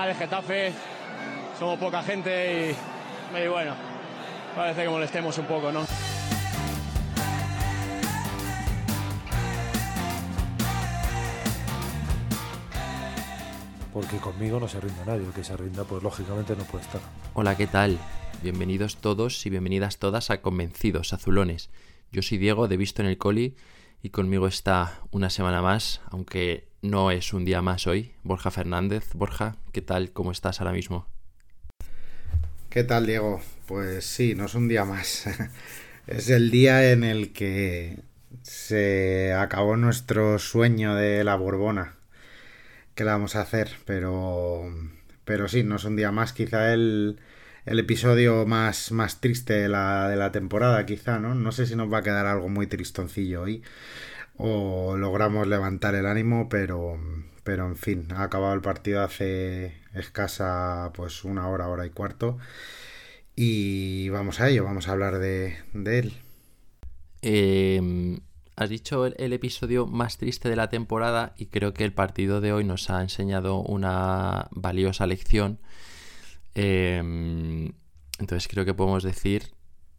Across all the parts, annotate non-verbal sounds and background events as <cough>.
final es Getafe, somos poca gente y, y bueno, parece que molestemos un poco, ¿no? porque conmigo no se rinda nadie, el que se rinda pues lógicamente no puede estar. Hola, ¿qué tal? Bienvenidos todos y bienvenidas todas a Convencidos Azulones. Yo soy Diego de Visto en el Coli y conmigo está una semana más, aunque no es un día más hoy, Borja Fernández. Borja, ¿qué tal? ¿Cómo estás ahora mismo? ¿Qué tal, Diego? Pues sí, no es un día más. <laughs> es el día en el que se acabó nuestro sueño de la Borbona que la vamos a hacer, pero, pero sí, no es un día más, quizá el, el episodio más, más triste de la, de la temporada, quizá, ¿no? No sé si nos va a quedar algo muy tristoncillo hoy o logramos levantar el ánimo, pero, pero en fin, ha acabado el partido hace escasa pues una hora, hora y cuarto y vamos a ello, vamos a hablar de, él. Eh, Has dicho el, episodio más triste de la temporada y creo que el partido de hoy nos ha enseñado una valiosa lección. Em, entonces creo que podemos decir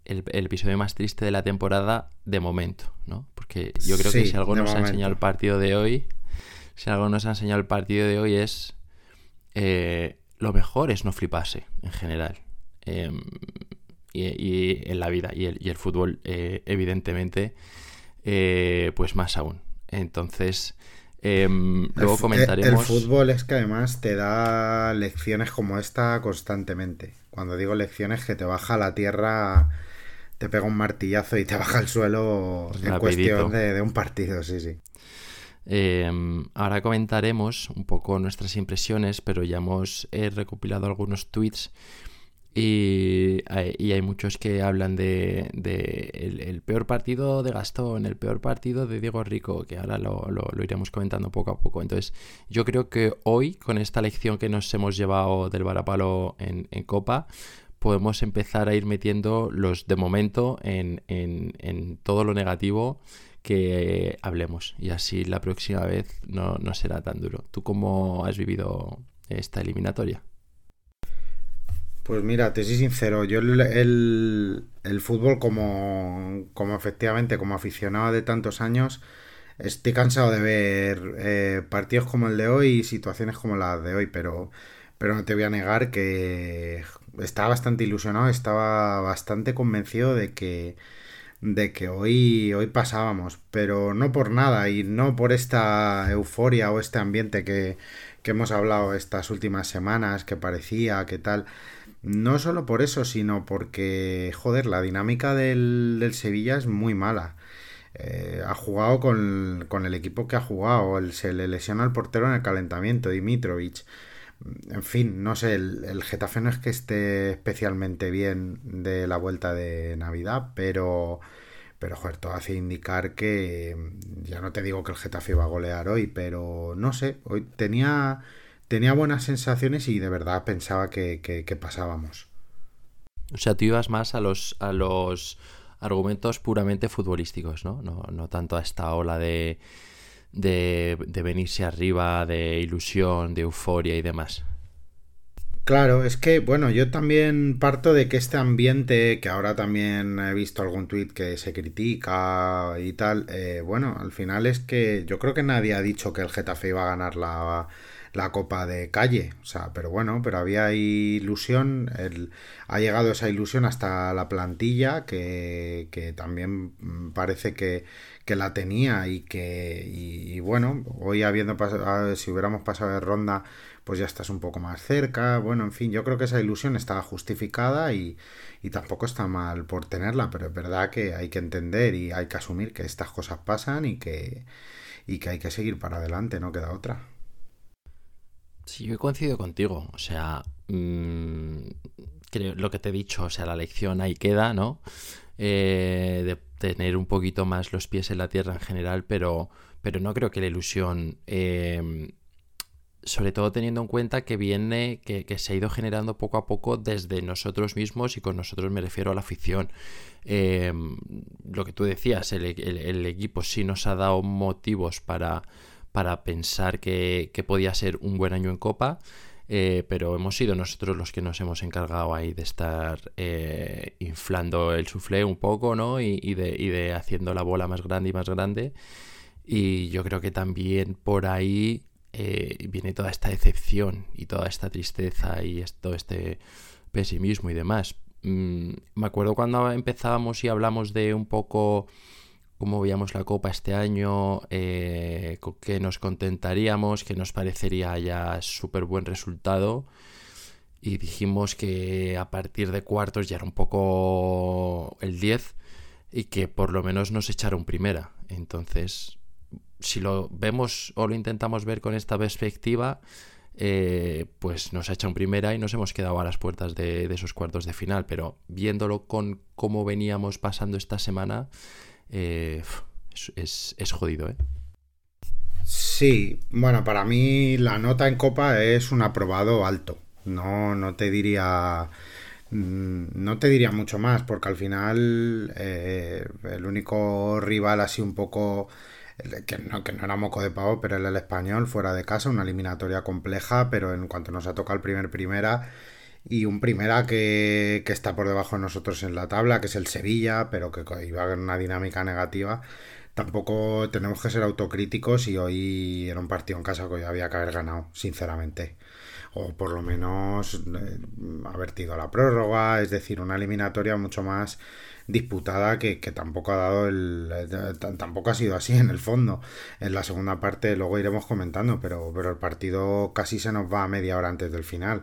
el, episodio más triste de la temporada de momento, ¿no? Porque yo creo que si algo nos ha enseñado el partido de hoy, si algo nos ha enseñado el partido de hoy es eh, lo mejor es no fliparse en general. Em, y, en la vida y el, fútbol, eh, evidentemente, eh, pues más aún. Entonces, em, luego comentaremos. El fútbol es que además te da lecciones como esta constantemente. Cuando digo lecciones, que te baja la tierra, te pega un martillazo y te <laughs> baja el suelo en cuestión de, un partido, sí, sí. Em, ahora comentaremos un poco nuestras impresiones, pero ya hemos recopilado algunos tweets y hay, muchos que hablan de, el, peor partido de Gastón, el peor partido de Diego Rico, que ahora lo, iremos comentando poco a poco. Entonces, yo creo que hoy, con esta lección que nos hemos llevado del varapalo en, en Copa, podemos empezar a ir metiendo los de momento en, en todo lo negativo que hablemos. Y así la próxima vez no, no será tan duro. ¿Tú cómo has vivido esta eliminatoria? Pues mira, te soy sincero, yo el, el, fútbol como, como efectivamente, como aficionado de tantos años, estoy cansado de ver eh, partidos como el de hoy y situaciones como las de hoy, pero, pero no te voy a negar que estaba bastante ilusionado, estaba bastante convencido de que, de que hoy, hoy pasábamos, pero no por nada y no por esta euforia o este ambiente que, que hemos hablado estas últimas semanas, que parecía, que tal no solo por eso, sino porque, joder, la dinámica del, del Sevilla es muy mala. Eh, ha jugado con, con, el equipo que ha jugado, se le lesiona al portero en el calentamiento, Dimitrovic. En fin, no sé, el, Getafe no es que esté especialmente bien de la vuelta de Navidad, pero, pero joder, todo hace indicar que, ya no te digo que el Getafe va a golear hoy, pero no sé, hoy tenía tenía buenas sensaciones y de verdad pensaba que, pasábamos. O sea, tú ibas más a los, a los argumentos puramente futbolísticos, ¿no? No, tanto a esta ola de, de, de venirse arriba, de ilusión, de euforia y demás. Claro, es que, bueno, yo también parto de que este ambiente, que ahora también he visto algún tuit que se critica y tal, eh, bueno, al final es que yo creo que nadie ha dicho que el Getafe iba a ganar la, la copa de calle. O sea, pero bueno, pero había ilusión. El, ha llegado esa ilusión hasta la plantilla, que, que también parece que, que, la tenía y que, y, bueno, hoy habiendo pasado, si hubiéramos pasado de ronda, pues ya estás un poco más cerca. Bueno, en fin, yo creo que esa ilusión estaba justificada y, y tampoco está mal por tenerla, pero es verdad que hay que entender y hay que asumir que estas cosas pasan y que, y que hay que seguir para adelante, no queda otra. Sí, yo coincido contigo. O sea, mm, lo que te he dicho, o sea, la lección ahí queda, ¿no? Eh, de tener un poquito más los pies en la tierra en general, pero, pero no creo que la ilusión, em, sobre todo teniendo en cuenta que viene, que, se ha ido generando poco a poco desde nosotros mismos y con nosotros me refiero a la afición. Em, lo que tú decías, el equipo sí nos ha dado motivos para para pensar que, podía ser un buen año en Copa. eh, pero hemos sido nosotros los que nos hemos encargado ahí de estar eh, inflando el suflé un poco, ¿no? Y, y, de, y de haciendo la bola más grande y más grande. Y yo creo que también por ahí eh, viene toda esta decepción y toda esta tristeza y todo este pesimismo y demás. Mm, me acuerdo cuando empezábamos y hablamos de un poco cómo veíamos la copa este año, eh, que nos contentaríamos, que nos parecería ya súper buen resultado. Y dijimos que a partir de cuartos ya era un poco el 10 y que por lo menos nos echaron primera. Entonces, si lo vemos o lo intentamos ver con esta perspectiva, eh, pues nos ha echado primera y nos hemos quedado a las puertas de, esos cuartos de final. Pero viéndolo con cómo veníamos pasando esta semana, eh, es, es, jodido, ¿eh? Sí, bueno, para mí la nota en Copa es un aprobado alto. No, no te diría. Mm, no te diría mucho más, porque al final eh, el único rival así un poco que no, que no era moco de pavo, pero el, el español fuera de casa, una eliminatoria compleja, pero en cuanto nos ha tocado el primer primera y un primera que, que, está por debajo de nosotros en la tabla, que es el Sevilla, pero que iba en una dinámica negativa. Tampoco tenemos que ser autocríticos y hoy era un partido en casa que hoy había que haber ganado, sinceramente. O por lo menos eh, haber ido a la prórroga, es decir, una eliminatoria mucho más disputada que, tampoco ha dado el tampoco ha sido así <laughs> en el fondo. En la segunda parte luego iremos comentando pero pero el partido casi se nos va a media hora antes del final.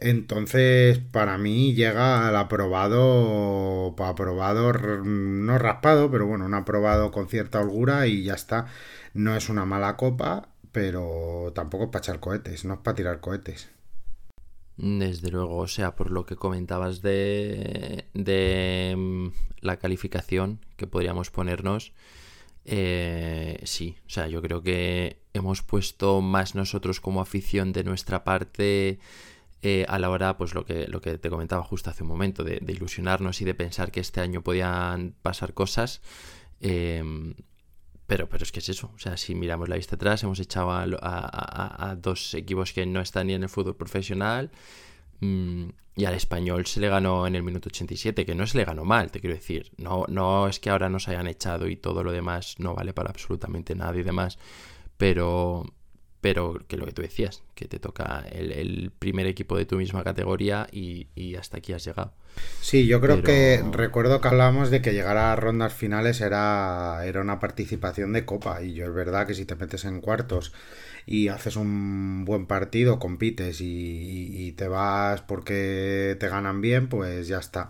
Entonces para mí llega al aprobado aprobado no raspado pero bueno un aprobado con cierta holgura y ya está. No es una mala copa pero tampoco es para echar cohetes no es para tirar cohetes desde luego, o sea, por lo que comentabas de, de mm, la calificación que podríamos ponernos, eh, sí, o sea, yo creo que hemos puesto más nosotros como afición de nuestra parte eh, a la hora, pues lo que, lo que te comentaba justo hace un momento, de, ilusionarnos y de pensar que este año podían pasar cosas. Eh, pero, pero es que es eso. O sea, si miramos la vista atrás, hemos echado a, dos equipos que no están ni en el fútbol profesional. Mm, y al español se le ganó en el minuto 87, que no se le ganó mal, te quiero decir. No, no es que ahora nos hayan echado y todo lo demás no vale para absolutamente nada y demás. Pero, pero que lo que tú decías, que te toca el, primer equipo de tu misma categoría y, hasta aquí has llegado. Sí, yo creo que recuerdo que hablábamos de que llegar a rondas finales era, era una participación de copa y yo es verdad que si te metes en cuartos y haces un buen partido, compites y te vas porque te ganan bien, pues ya está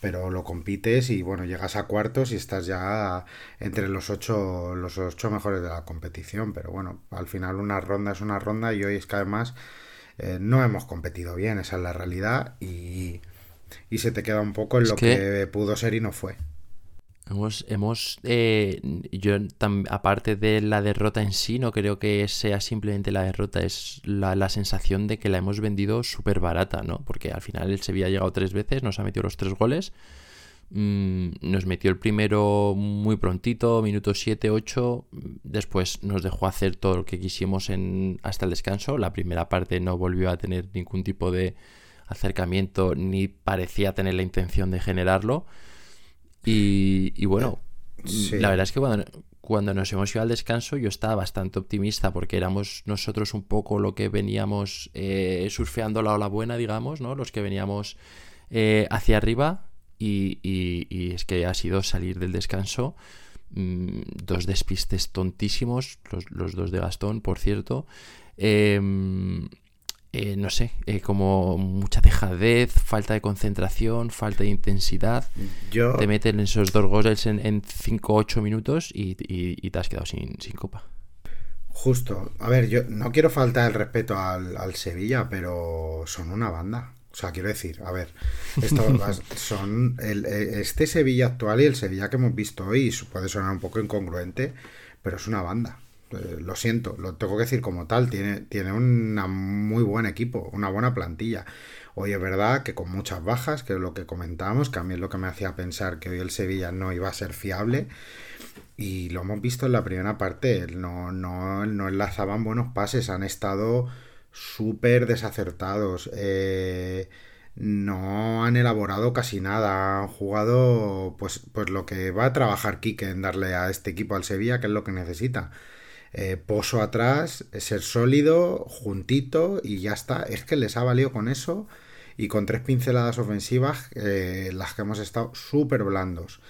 pero lo compites y bueno, llegas a cuartos y estás ya entre los ocho, los ocho mejores de la competición, pero bueno, al final una ronda es una ronda y hoy es que además eh, no hemos competido bien, esa es la realidad y, y se te queda un poco en lo que pudo ser y no fue. Hemos, hemos eh, yo aparte de la derrota en sí, no creo que sea simplemente la derrota, es la, sensación de que la hemos vendido súper barata, ¿no? Porque al final el Sevilla ha llegado tres veces, nos ha metido los tres goles, mm, nos metió el primero muy prontito, minuto 7, 8, después nos dejó hacer todo lo que quisimos en, hasta el descanso, la primera parte no volvió a tener ningún tipo de acercamiento ni parecía tener la intención de generarlo. Y, bueno, la verdad es que cuando, nos hemos ido al descanso yo estaba bastante optimista porque éramos nosotros un poco lo que veníamos eh, surfeando la ola buena, digamos, ¿no? Los que veníamos eh, hacia arriba y, es que ha sido salir del descanso. Mm, dos despistes tontísimos, los, los, dos de Gastón, por cierto. Eh, eh, no sé, eh, como mucha dejadez, falta de concentración, falta de intensidad. Te meten esos dos goles en 5 o 8 minutos y, te has quedado sin, copa. Justo. A ver, yo no quiero faltar el respeto al, Sevilla, pero son una banda. O sea, quiero decir, a ver, <laughs> son el, eh, este Sevilla actual y el Sevilla que hemos visto hoy puede sonar un poco incongruente, pero es una banda. Eh, lo siento, lo tengo que decir como tal, tiene, tiene un muy buen equipo, una buena plantilla. Hoy es verdad que con muchas bajas, que es lo que comentábamos, que a mí es lo que me hacía pensar que hoy el Sevilla no iba a ser fiable. Y lo hemos visto en la primera parte, no, no, no enlazaban buenos pases, han estado súper desacertados. Eh, no han elaborado casi nada. Han jugado pues, pues lo que va a trabajar Quique en darle a este equipo al Sevilla, que es lo que necesita. Eh, poso atrás, ser sólido, juntito y ya está. Es que les ha valido con eso y con tres pinceladas ofensivas, eh, las que hemos estado súper blandos.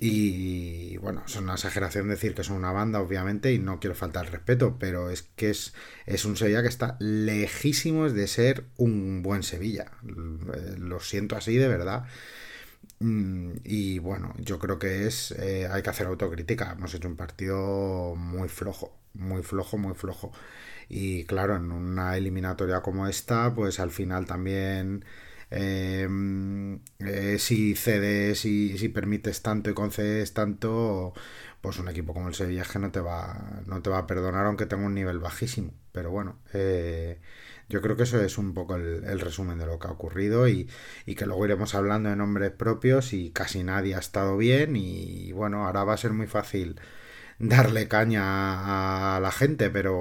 Y bueno, es una exageración decir que son una banda, obviamente, y no quiero faltar respeto, pero es que es, es un Sevilla que está lejísimos de ser un buen Sevilla. Lo siento así de verdad. Mm, y bueno, yo creo que es. Eh, hay que hacer autocrítica. Hemos hecho un partido muy flojo, muy flojo, muy flojo. Y claro, en una eliminatoria como esta, pues al final también Em, eh, si cedes y si permites tanto y concedes tanto, pues un equipo como el Sevilla que no te va, no te va a perdonar aunque tenga un nivel bajísimo. Pero bueno, eh, yo creo que eso es un poco el, resumen de lo que ha ocurrido y, que luego iremos hablando de nombres propios y casi nadie ha estado bien y bueno, ahora va a ser muy fácil darle caña a la gente, pero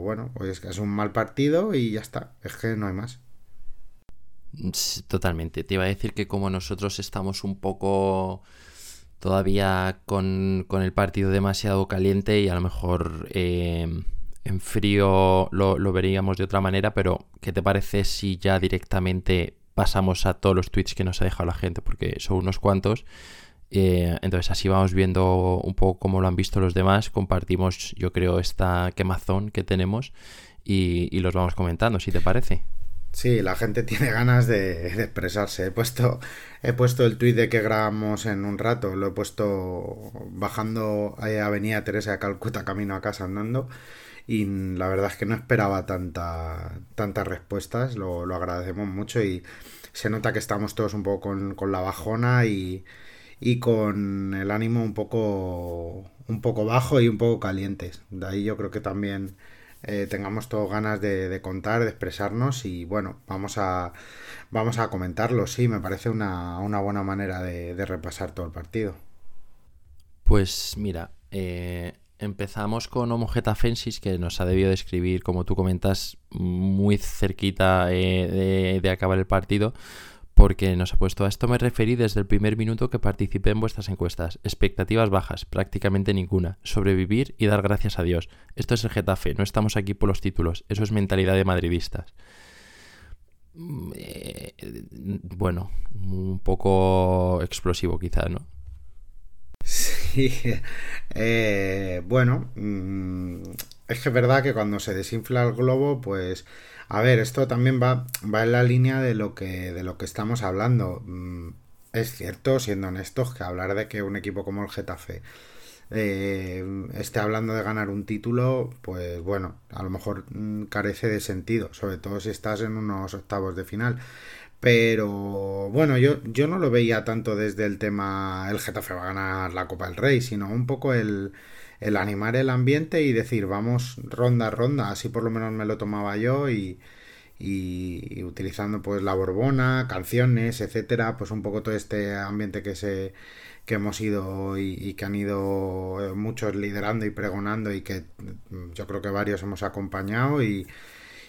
bueno, pues es un mal partido y ya está, es que no hay más. Totalmente. Te iba a decir que como nosotros estamos un poco todavía con, el partido demasiado caliente y a lo mejor eh, en frío lo, veríamos de otra manera, pero ¿qué te parece si ya directamente pasamos a todos los tweets que nos ha dejado la gente? Porque son unos cuantos. Eh, entonces así vamos viendo un poco cómo lo han visto los demás. Compartimos, yo creo, esta quemazón que tenemos y, los vamos comentando, si te parece. Sí, la gente tiene ganas de, expresarse. He puesto, he puesto el tuit de que grabamos en un rato, lo he puesto bajando a Avenida Teresa de Calcuta camino a casa andando y la verdad es que no esperaba tanta, tantas respuestas, lo, lo agradecemos mucho y se nota que estamos todos un poco con, con la bajona y, y con el ánimo un poco, un poco bajo y un poco calientes. De ahí yo creo que también eh, tengamos todo ganas de, contar, de expresarnos y bueno, vamos a, vamos a comentarlo, sí, me parece una, buena manera de, repasar todo el partido. Pues mira, eh, empezamos con Homo Fensis, que nos ha debido de escribir, como tú comentas, muy cerquita eh, de, acabar el partido porque nos ha puesto a esto me referí desde el primer minuto que participé en vuestras encuestas. Expectativas bajas, prácticamente ninguna. Sobrevivir y dar gracias a Dios. Esto es el Getafe, no estamos aquí por los títulos. Eso es mentalidad de madridistas. Mm, eh, bueno, un poco explosivo quizás, ¿no? <laughs> <laughs> eh, bueno, mm, es que es verdad que cuando se desinfla el globo, pues a ver, esto también va, va en la línea de lo que, de lo que estamos hablando. Mm, es cierto, siendo honestos, que hablar de que un equipo como el Getafe eh, esté hablando de ganar un título, pues bueno, a lo mejor mm, carece de sentido, sobre todo si estás en unos octavos de final. Pero bueno, yo, yo no lo veía tanto desde el tema el Getafe va a ganar la Copa del Rey, sino un poco el, el animar el ambiente y decir, vamos ronda ronda, así por lo menos me lo tomaba yo y, y, utilizando pues la Borbona, canciones, etcétera, pues un poco todo este ambiente que se que hemos ido y, que han ido eh, muchos liderando y pregonando y que mm, yo creo que varios hemos acompañado y,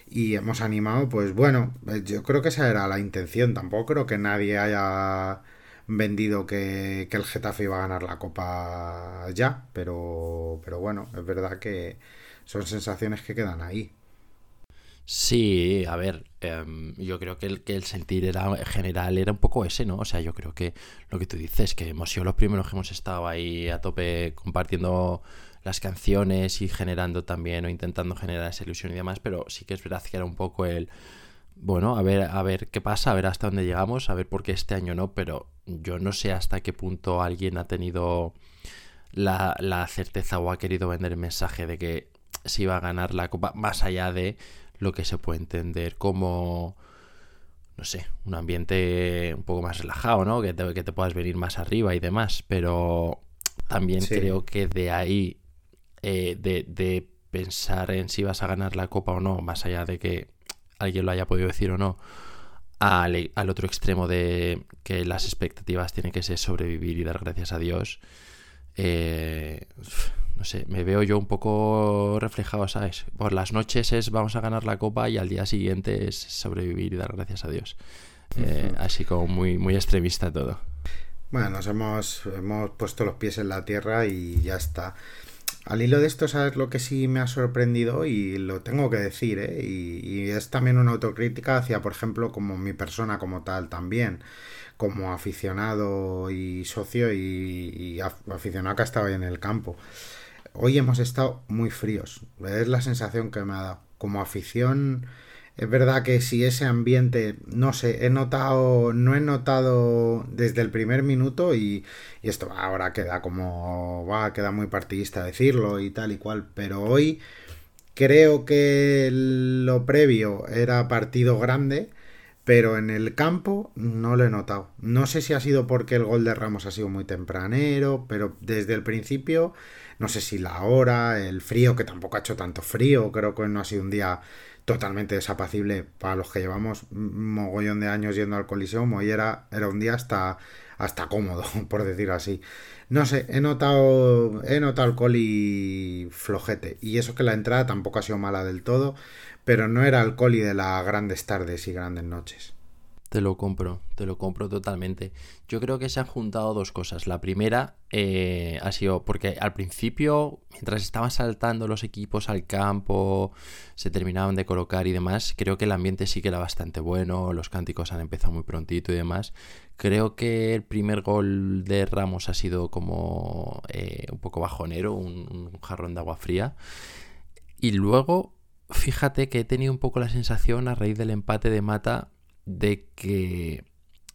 y hemos animado, pues bueno, eh, yo creo que esa era la intención, tampoco creo que nadie haya vendido que, el Getafe iba a ganar la Copa ya, pero, pero bueno, es verdad que son sensaciones que quedan ahí. Sí, a ver, em, yo creo que el, que el sentir era, general era un poco ese, ¿no? O sea, yo creo que lo que tú dices, que hemos sido los primeros que hemos estado ahí a tope compartiendo las canciones y generando también o intentando generar esa ilusión y demás, pero sí que es verdad que era un poco el bueno, a ver, a ver qué pasa, a ver hasta dónde llegamos, a ver por qué este año no, pero yo no sé hasta qué punto alguien ha tenido la, la certeza o ha querido vender el mensaje de que se iba a ganar la copa, más allá de lo que se puede entender como, no sé, un ambiente un poco más relajado, ¿no? Que te, que te puedas venir más arriba y demás, pero también creo que de ahí, eh, de, de pensar en si vas a ganar la copa o no, más allá de que alguien lo haya podido decir o no, al, otro extremo de que las expectativas tienen que ser sobrevivir y dar gracias a Dios, eh, no sé, me veo yo un poco reflejado, ¿sabes? Por las noches es vamos a ganar la copa y al día siguiente es sobrevivir y dar gracias a Dios. Eh, así como muy, muy extremista todo. Bueno, nos hemos, hemos puesto los pies en la tierra y ya está. Al hilo de esto, ¿sabes lo que sí me ha sorprendido? Y lo tengo que decir, ¿eh? Y, es también una autocrítica hacia, por ejemplo, como mi persona como tal también, como aficionado y socio y, aficionado que ha estado ahí en el campo. Hoy hemos estado muy fríos, es la sensación que me ha dado. Como afición es verdad que si ese ambiente, no sé, he notado, no he notado desde el primer minuto y, esto ahora queda como, va, queda muy partidista decirlo y tal y cual, pero hoy creo que lo previo era partido grande, pero en el campo no lo he notado. No sé si ha sido porque el gol de Ramos ha sido muy tempranero, pero desde el principio, no sé si la hora, el frío, que tampoco ha hecho tanto frío, creo que no ha sido un día totalmente desapacible para los que llevamos mogollón de años yendo al Coliseum. Hoy era, era un día hasta, hasta cómodo, <laughs> por decir así. No sé, he notado, he notado el coli flojete. Y eso que la entrada tampoco ha sido mala del todo, pero no era el coli de las grandes tardes y grandes noches. Te lo compro, te lo compro totalmente. Yo creo que se han juntado dos cosas. La primera eh, ha sido porque al principio, mientras estaban saltando los equipos al campo, se terminaban de colocar y demás, creo que el ambiente sí que era bastante bueno, los cánticos han empezado muy prontito y demás. Creo que el primer gol de Ramos ha sido como eh, un poco bajonero, un jarrón de agua fría. Y luego, fíjate que he tenido un poco la sensación a raíz del empate de Mata de que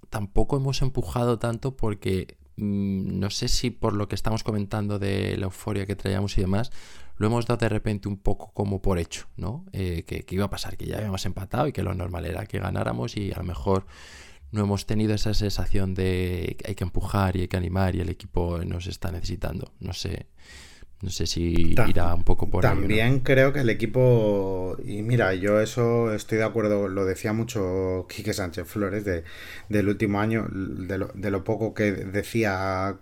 tampoco hemos empujado tanto porque mm, no sé si por lo que estamos comentando de la euforia que traíamos y demás, lo hemos dado de repente un poco como por hecho, ¿no? Eh, que, iba a pasar, que ya habíamos empatado y que lo normal era que ganáramos y a lo mejor no hemos tenido esa sensación de que hay que empujar y hay que animar y el equipo nos está necesitando. No sé. No sé si irá un poco por También ahí, creo que el equipo, y mira, yo eso estoy de acuerdo, lo decía mucho Quique Sánchez Flores de, del último año, de lo, de lo poco que decía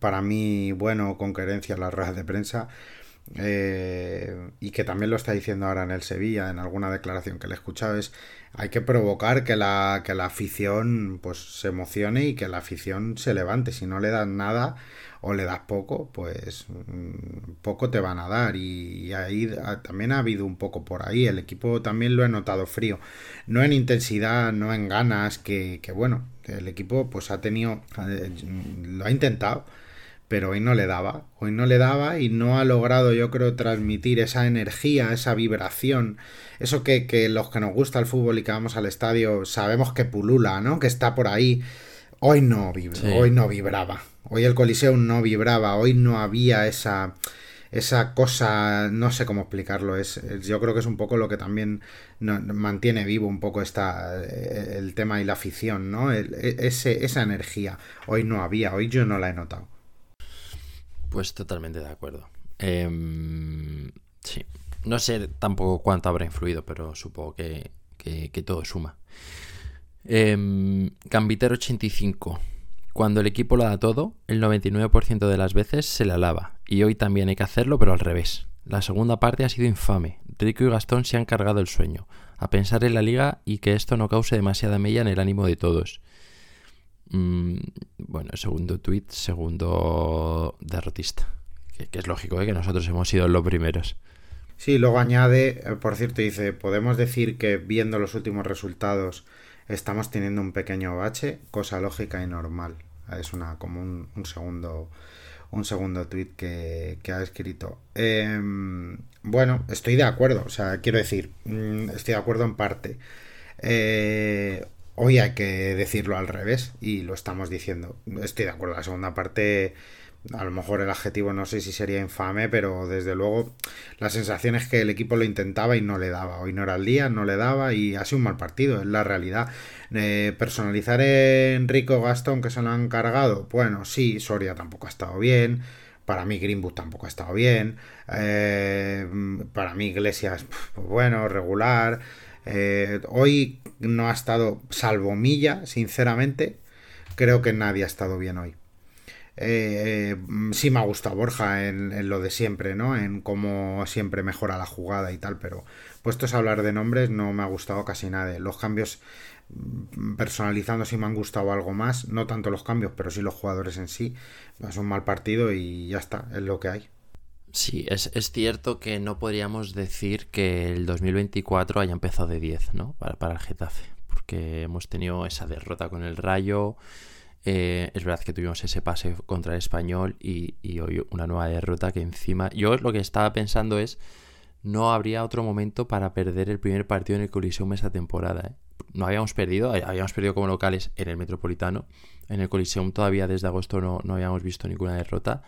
para mí, bueno, con coherencia en las ruedas de prensa, eh, y que también lo está diciendo ahora en el Sevilla, en alguna declaración que le he escuchado, es hay que provocar que la, que la afición pues se emocione y que la afición se levante. Si no le dan nada, o le das poco, pues mm, poco te van a dar. Y, ahí también ha habido un poco por ahí. El equipo también lo he notado frío. No en intensidad, no en ganas, que, que bueno, el equipo pues ha tenido, eh, lo ha intentado pero hoy no le daba, hoy no le daba y no ha logrado yo creo transmitir esa energía, esa vibración, eso que, que, los que nos gusta el fútbol y que vamos al estadio sabemos que pulula, ¿no? Que está por ahí. Hoy no hoy no vibraba. Hoy el Coliseo no vibraba, hoy no había esa esa cosa, no sé cómo explicarlo, es, yo creo que es un poco lo que también mantiene vivo un poco esta, eh, el tema y la afición, ¿no? E, ese, esa energía, hoy no había, hoy yo no la he notado. Pues totalmente de acuerdo. Em, sí, no sé tampoco cuánto habrá influido, pero supongo que, que, todo suma. Eh, Gambitero 85. Cuando el equipo lo da todo, el 99% de las veces se le alaba, y hoy también hay que hacerlo, pero al revés. La segunda parte ha sido infame. Rico y Gastón se han cargado el sueño, a pensar en la liga y que esto no cause demasiada mella en el ánimo de todos. Mm, bueno, segundo tweet, segundo derrotista. Que, es lógico, ¿eh? que nosotros hemos sido los primeros. Sí, luego añade, eh, por cierto, dice, podemos decir que viendo los últimos resultados estamos teniendo un pequeño bache, cosa lógica y normal. Es una como un, segundo un segundo tweet que, ha escrito. Em, bueno, estoy de acuerdo, o sea, quiero decir, mm, estoy de acuerdo en parte. Eh, hoy hay que decirlo al revés y lo estamos diciendo. Estoy de acuerdo, la segunda parte a lo mejor el adjetivo no sé si sería infame, pero desde luego la sensación es que el equipo lo intentaba y no le daba. Hoy no era el día, no le daba y ha sido un mal partido, es la realidad. Eh, personalizar en Rico Gastón que se lo han cargado, bueno, sí, Soria tampoco ha estado bien. Para mí Greenwood tampoco ha estado bien. Eh, para mí Iglesias, pues bueno, regular. Eh, hoy no ha estado, salvo Milla, sinceramente, creo que nadie ha estado bien hoy. Eh, sí me ha gustado Borja en, lo de siempre, ¿no? En cómo siempre mejora la jugada y tal, pero puestos a hablar de nombres no me ha gustado casi nada. Los cambios mm, personalizando sí me han gustado algo más, no tanto los cambios, pero sí los jugadores en sí. Es un mal partido y ya está, es lo que hay. Sí, es, cierto que no podríamos decir que el 2024 haya empezado de 10, ¿no? Para, para el Getafe, porque hemos tenido esa derrota con el Rayo, eh, es verdad que tuvimos ese pase contra el español y, hoy una nueva derrota que encima... Yo lo que estaba pensando es, no habría otro momento para perder el primer partido en el Coliseum esa temporada. ¿eh? No habíamos perdido, eh, habíamos perdido como locales en el Metropolitano. En el Coliseum todavía desde agosto no, no habíamos visto ninguna derrota.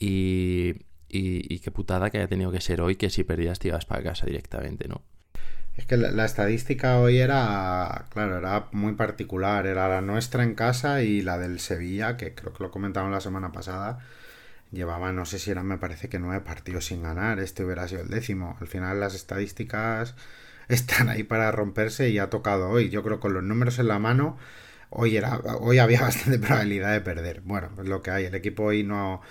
Y, y, y, qué putada que haya tenido que ser hoy que si perdías te ibas para casa directamente, ¿no? Es que la, estadística hoy era, claro, era muy particular. Era la nuestra en casa y la del Sevilla, que creo que lo comentamos la semana pasada. Llevaba, no sé si eran, me parece que nueve partidos sin ganar. Este hubiera sido el décimo. Al final las estadísticas <laughs> están ahí para romperse y ha tocado hoy. Yo creo que con los números en la mano, hoy, era, hoy había <laughs> bastante probabilidad de perder. Bueno, es lo que hay. El equipo hoy no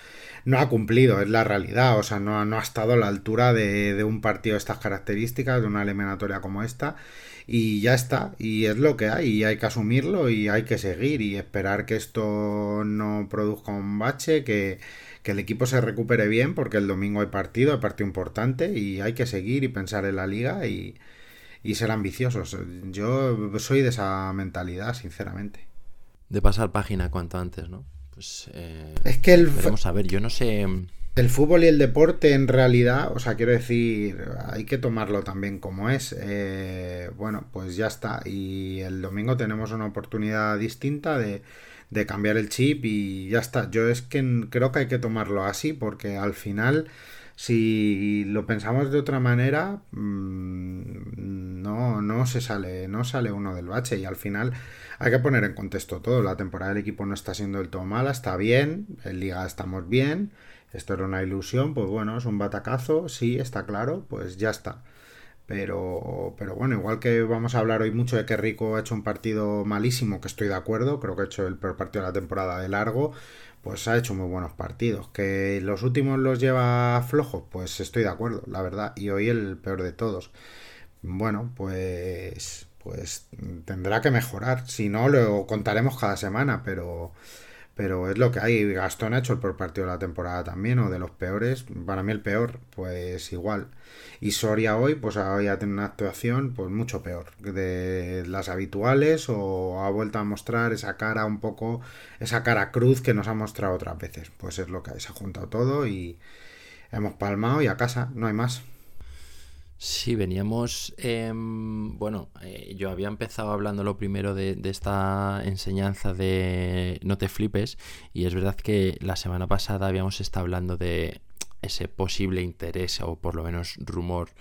no ha cumplido, es la realidad, o sea, no, no ha estado a la altura de, un partido de estas características, de una eliminatoria como esta, y ya está, y es lo que hay, y hay que asumirlo y hay que seguir y esperar que esto no produzca un bache, que, que el equipo se recupere bien, porque el domingo hay partido, hay partido importante, y hay que seguir y pensar en la liga y, y ser ambiciosos. Yo soy de esa mentalidad, sinceramente. De pasar página cuanto antes, ¿no? Pues, eh, es que el. Vamos a ver, yo no sé. El fútbol y el deporte, en realidad, o sea, quiero decir, hay que tomarlo también como es. Eh, bueno, pues ya está. Y el domingo tenemos una oportunidad distinta de, de cambiar el chip y ya está. Yo es que creo que hay que tomarlo así porque al final si lo pensamos de otra manera, mm, no, no se sale, no sale uno del bache y al final hay que poner en contexto todo. La temporada del equipo no está siendo del todo mala, está bien, en liga estamos bien, esto era una ilusión, pues bueno, es un batacazo, sí, está claro, pues ya está. Pero, pero bueno, igual que vamos a hablar hoy mucho de que Rico ha hecho un partido malísimo, que estoy de acuerdo, creo que ha hecho el peor partido de la temporada de largo, pues ha hecho muy buenos partidos. Que los últimos los lleva flojos, pues estoy de acuerdo, la verdad. Y hoy el peor de todos. Bueno, pues pues tendrá que mejorar. Si no, lo contaremos cada semana, pero pero es lo que hay. Gastón ha hecho el peor partido de la temporada también, o de los peores. Para mí el peor, pues igual. Y Soria hoy, pues hoy ha tenido una actuación pues mucho peor de las habituales o ha vuelto a mostrar esa cara un poco, esa cara cruz que nos ha mostrado otras veces. Pues es lo que hay, se ha juntado todo y hemos palmado y a casa, no hay más. Sí, veníamos, em, bueno, eh, yo había empezado hablando lo primero de, de, esta enseñanza de no te flipes y es verdad que la semana pasada habíamos estado hablando de ese posible interés o por lo menos rumor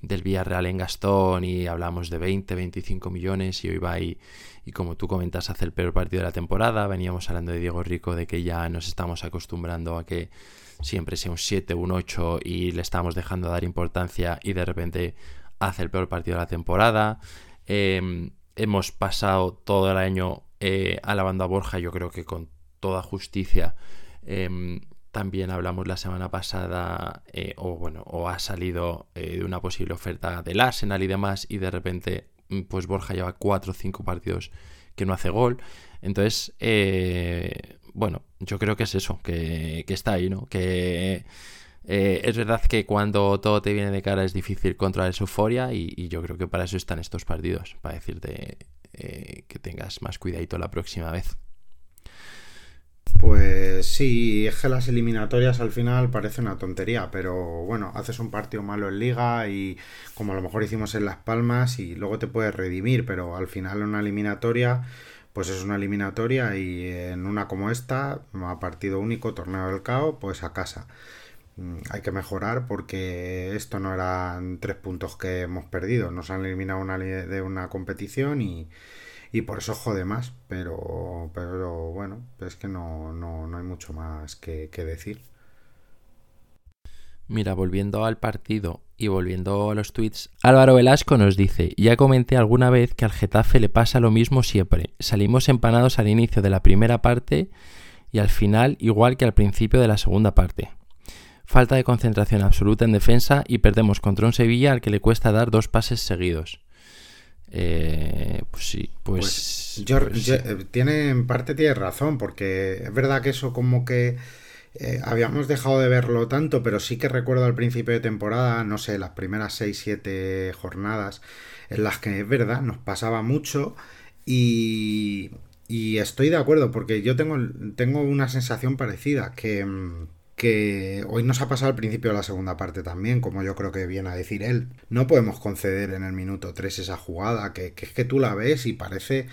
del Villarreal en Gastón y hablamos de 20, 25 millones y hoy va y, y como tú comentas hace el peor partido de la temporada, veníamos hablando de Diego Rico de que ya nos estamos acostumbrando a que siempre sea un 7, un 8 y le estamos dejando dar importancia y de repente hace el peor partido de la temporada. Em, hemos pasado todo el año eh, alabando a Borja, yo creo que con toda justicia. Em, también hablamos la semana pasada, eh, o bueno, o ha salido eh, de una posible oferta del Arsenal y demás, y de repente, mm, pues Borja lleva 4 o 5 partidos que no hace gol. Entonces, bueno, yo creo que es eso, que, está ahí, ¿no? Que eh, es verdad que cuando todo te viene de cara es difícil controlar esa euforia y, yo creo que para eso están estos partidos, para decirte eh, que tengas más cuidadito la próxima vez. Pues sí, es que las eliminatorias al final parece una tontería, pero bueno, haces un partido malo en liga y como a lo mejor hicimos en Las Palmas y luego te puedes redimir, pero al final una eliminatoria pues es una eliminatoria y en una como esta, a partido único, torneo del CAO, pues a casa. Mm, hay que mejorar porque esto no eran tres puntos que hemos perdido, nos han eliminado de una competición y, y por eso jode más, pero, pero bueno, es que no, no, no hay mucho más que decir. Mira, volviendo al partido y volviendo a los tweets, Álvaro Velasco nos dice, ya comenté alguna vez que al Getafe le pasa lo mismo siempre. Salimos empanados al inicio de la primera parte y al final igual que al principio de la segunda parte. Falta de concentración absoluta en defensa y perdemos contra un Sevilla al que le cuesta dar dos pases seguidos. Eh, pues sí, pues... pues, pues eh, tiene, en parte tiene razón, porque es verdad que eso como que eh, habíamos dejado de verlo tanto, pero sí que recuerdo al principio de temporada, no sé, las primeras 6-7 jornadas, en las que es verdad, nos pasaba mucho y, y estoy de acuerdo, porque yo tengo, tengo una sensación parecida, que, que hoy nos ha pasado al principio de la segunda parte también, como yo creo que viene a decir él. No podemos conceder en el minuto 3 esa jugada, que, es que tú la ves y parece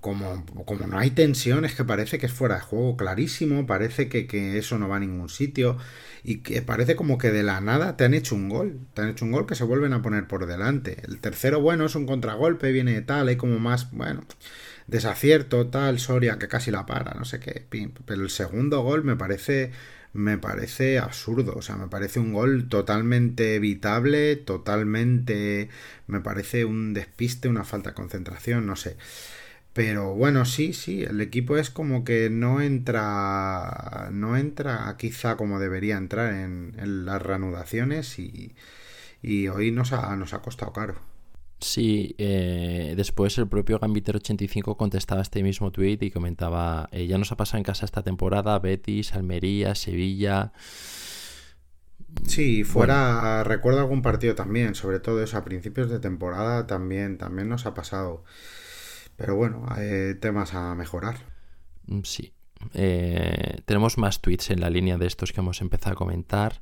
como, como no hay tensión, es que parece que es fuera de juego clarísimo, parece que, que, eso no va a ningún sitio y que parece como que de la nada te han hecho un gol, te han hecho un gol que se vuelven a poner por delante. El tercero, bueno, es un contragolpe, viene de tal, hay como más, bueno, desacierto, tal, Soria que casi la para, no sé qué, pero el segundo gol me parece me parece absurdo, o sea, me parece un gol totalmente evitable, totalmente me parece un despiste, una falta de concentración, no sé. Pero bueno, sí, sí, el equipo es como que no entra, no entra quizá como debería entrar en, las reanudaciones y, y hoy nos ha, nos ha costado caro. Sí, eh, después el propio Gambiter85 contestaba este mismo tweet y comentaba, eh, ya nos ha pasado en casa esta temporada, Betis, Almería, Sevilla. Sí, fuera, recuerdo algún partido también, sobre todo eso, a principios de temporada también, también nos ha pasado. Pero bueno, hay temas a mejorar. Mm, sí. Eh, tenemos más tweets en la línea de estos que hemos empezado a comentar.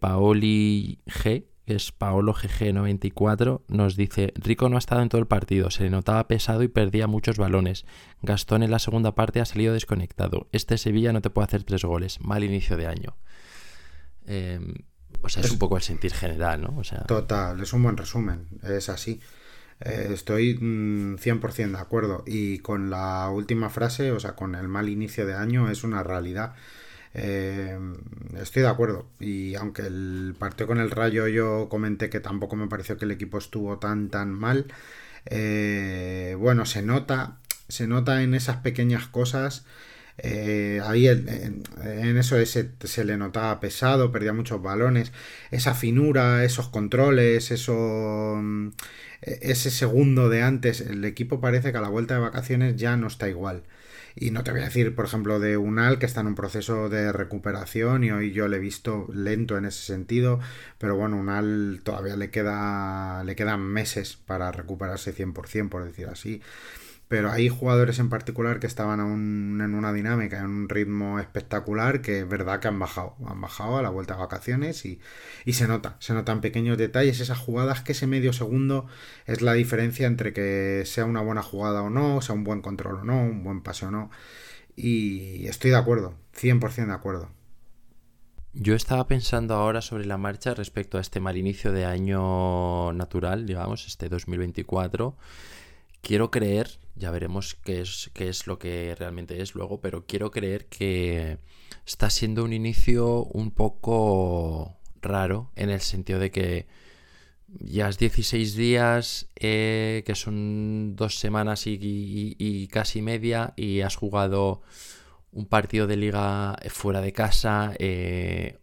Paoli G que es Paolo GG94, nos dice, Rico no ha estado en todo el partido, se le notaba pesado y perdía muchos balones. Gastón en la segunda parte ha salido desconectado. Este Sevilla no te puede hacer tres goles. Mal inicio de año. Em, o sea, es, un poco el sentir general, ¿no? O sea... Total, es un buen resumen, es así. Eh, estoy 100% mm, de acuerdo. Y con la última frase, o sea, con el mal inicio de año, es una realidad. Eh, estoy de acuerdo. Y aunque el partido con el Rayo yo comenté que tampoco me pareció que el equipo estuvo tan tan mal. Eh, bueno, se nota. Se nota en esas pequeñas cosas. Eh, ahí en, eso se le notaba pesado, perdía muchos balones. Esa finura, esos controles, eso. E, ese segundo de antes. El equipo parece que a la vuelta de vacaciones ya no está igual. Y no te voy a decir, por ejemplo, de Unal, que está en un proceso de recuperación y hoy yo le he visto lento en ese sentido, pero bueno, Unal todavía le, queda, le quedan meses para recuperarse 100%, por decir así pero hay jugadores en particular que estaban aún en una dinámica, en un ritmo espectacular, que es verdad que han bajado, han bajado a la vuelta de vacaciones y, se nota, se notan pequeños detalles, esas jugadas que ese medio segundo es la diferencia entre que sea una buena jugada o no, sea un buen control o no, un buen pase o no. Y estoy de acuerdo, 100% de acuerdo. Yo estaba pensando ahora sobre la marcha respecto a este mal inicio de año natural, digamos, este 2024 quiero creer, ya veremos qué es, qué es lo que realmente es luego, pero quiero creer que está siendo un inicio un poco raro en el sentido de que ya es 16 días, eh, que son dos semanas y, casi media, y has jugado un partido de liga fuera de casa, eh,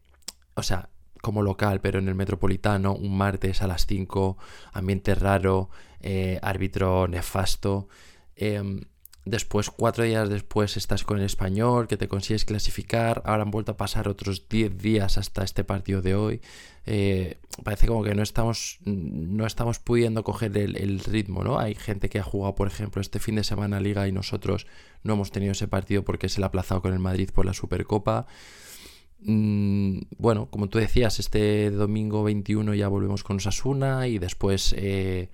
o sea, como local, pero en el Metropolitano, un martes a las 5, ambiente raro, eh, árbitro nefasto. Em, después, cuatro días después, estás con el español, que te consigues clasificar. Ahora han vuelto a pasar otros 10 días hasta este partido de hoy. Eh, parece como que no estamos, no estamos pudiendo coger el, el, ritmo, ¿no? Hay gente que ha jugado, por ejemplo, este fin de semana Liga y nosotros no hemos tenido ese partido porque se le ha aplazado con el Madrid por la Supercopa. Mm, bueno, como tú decías, este domingo 21 ya volvemos con Osasuna y después eh,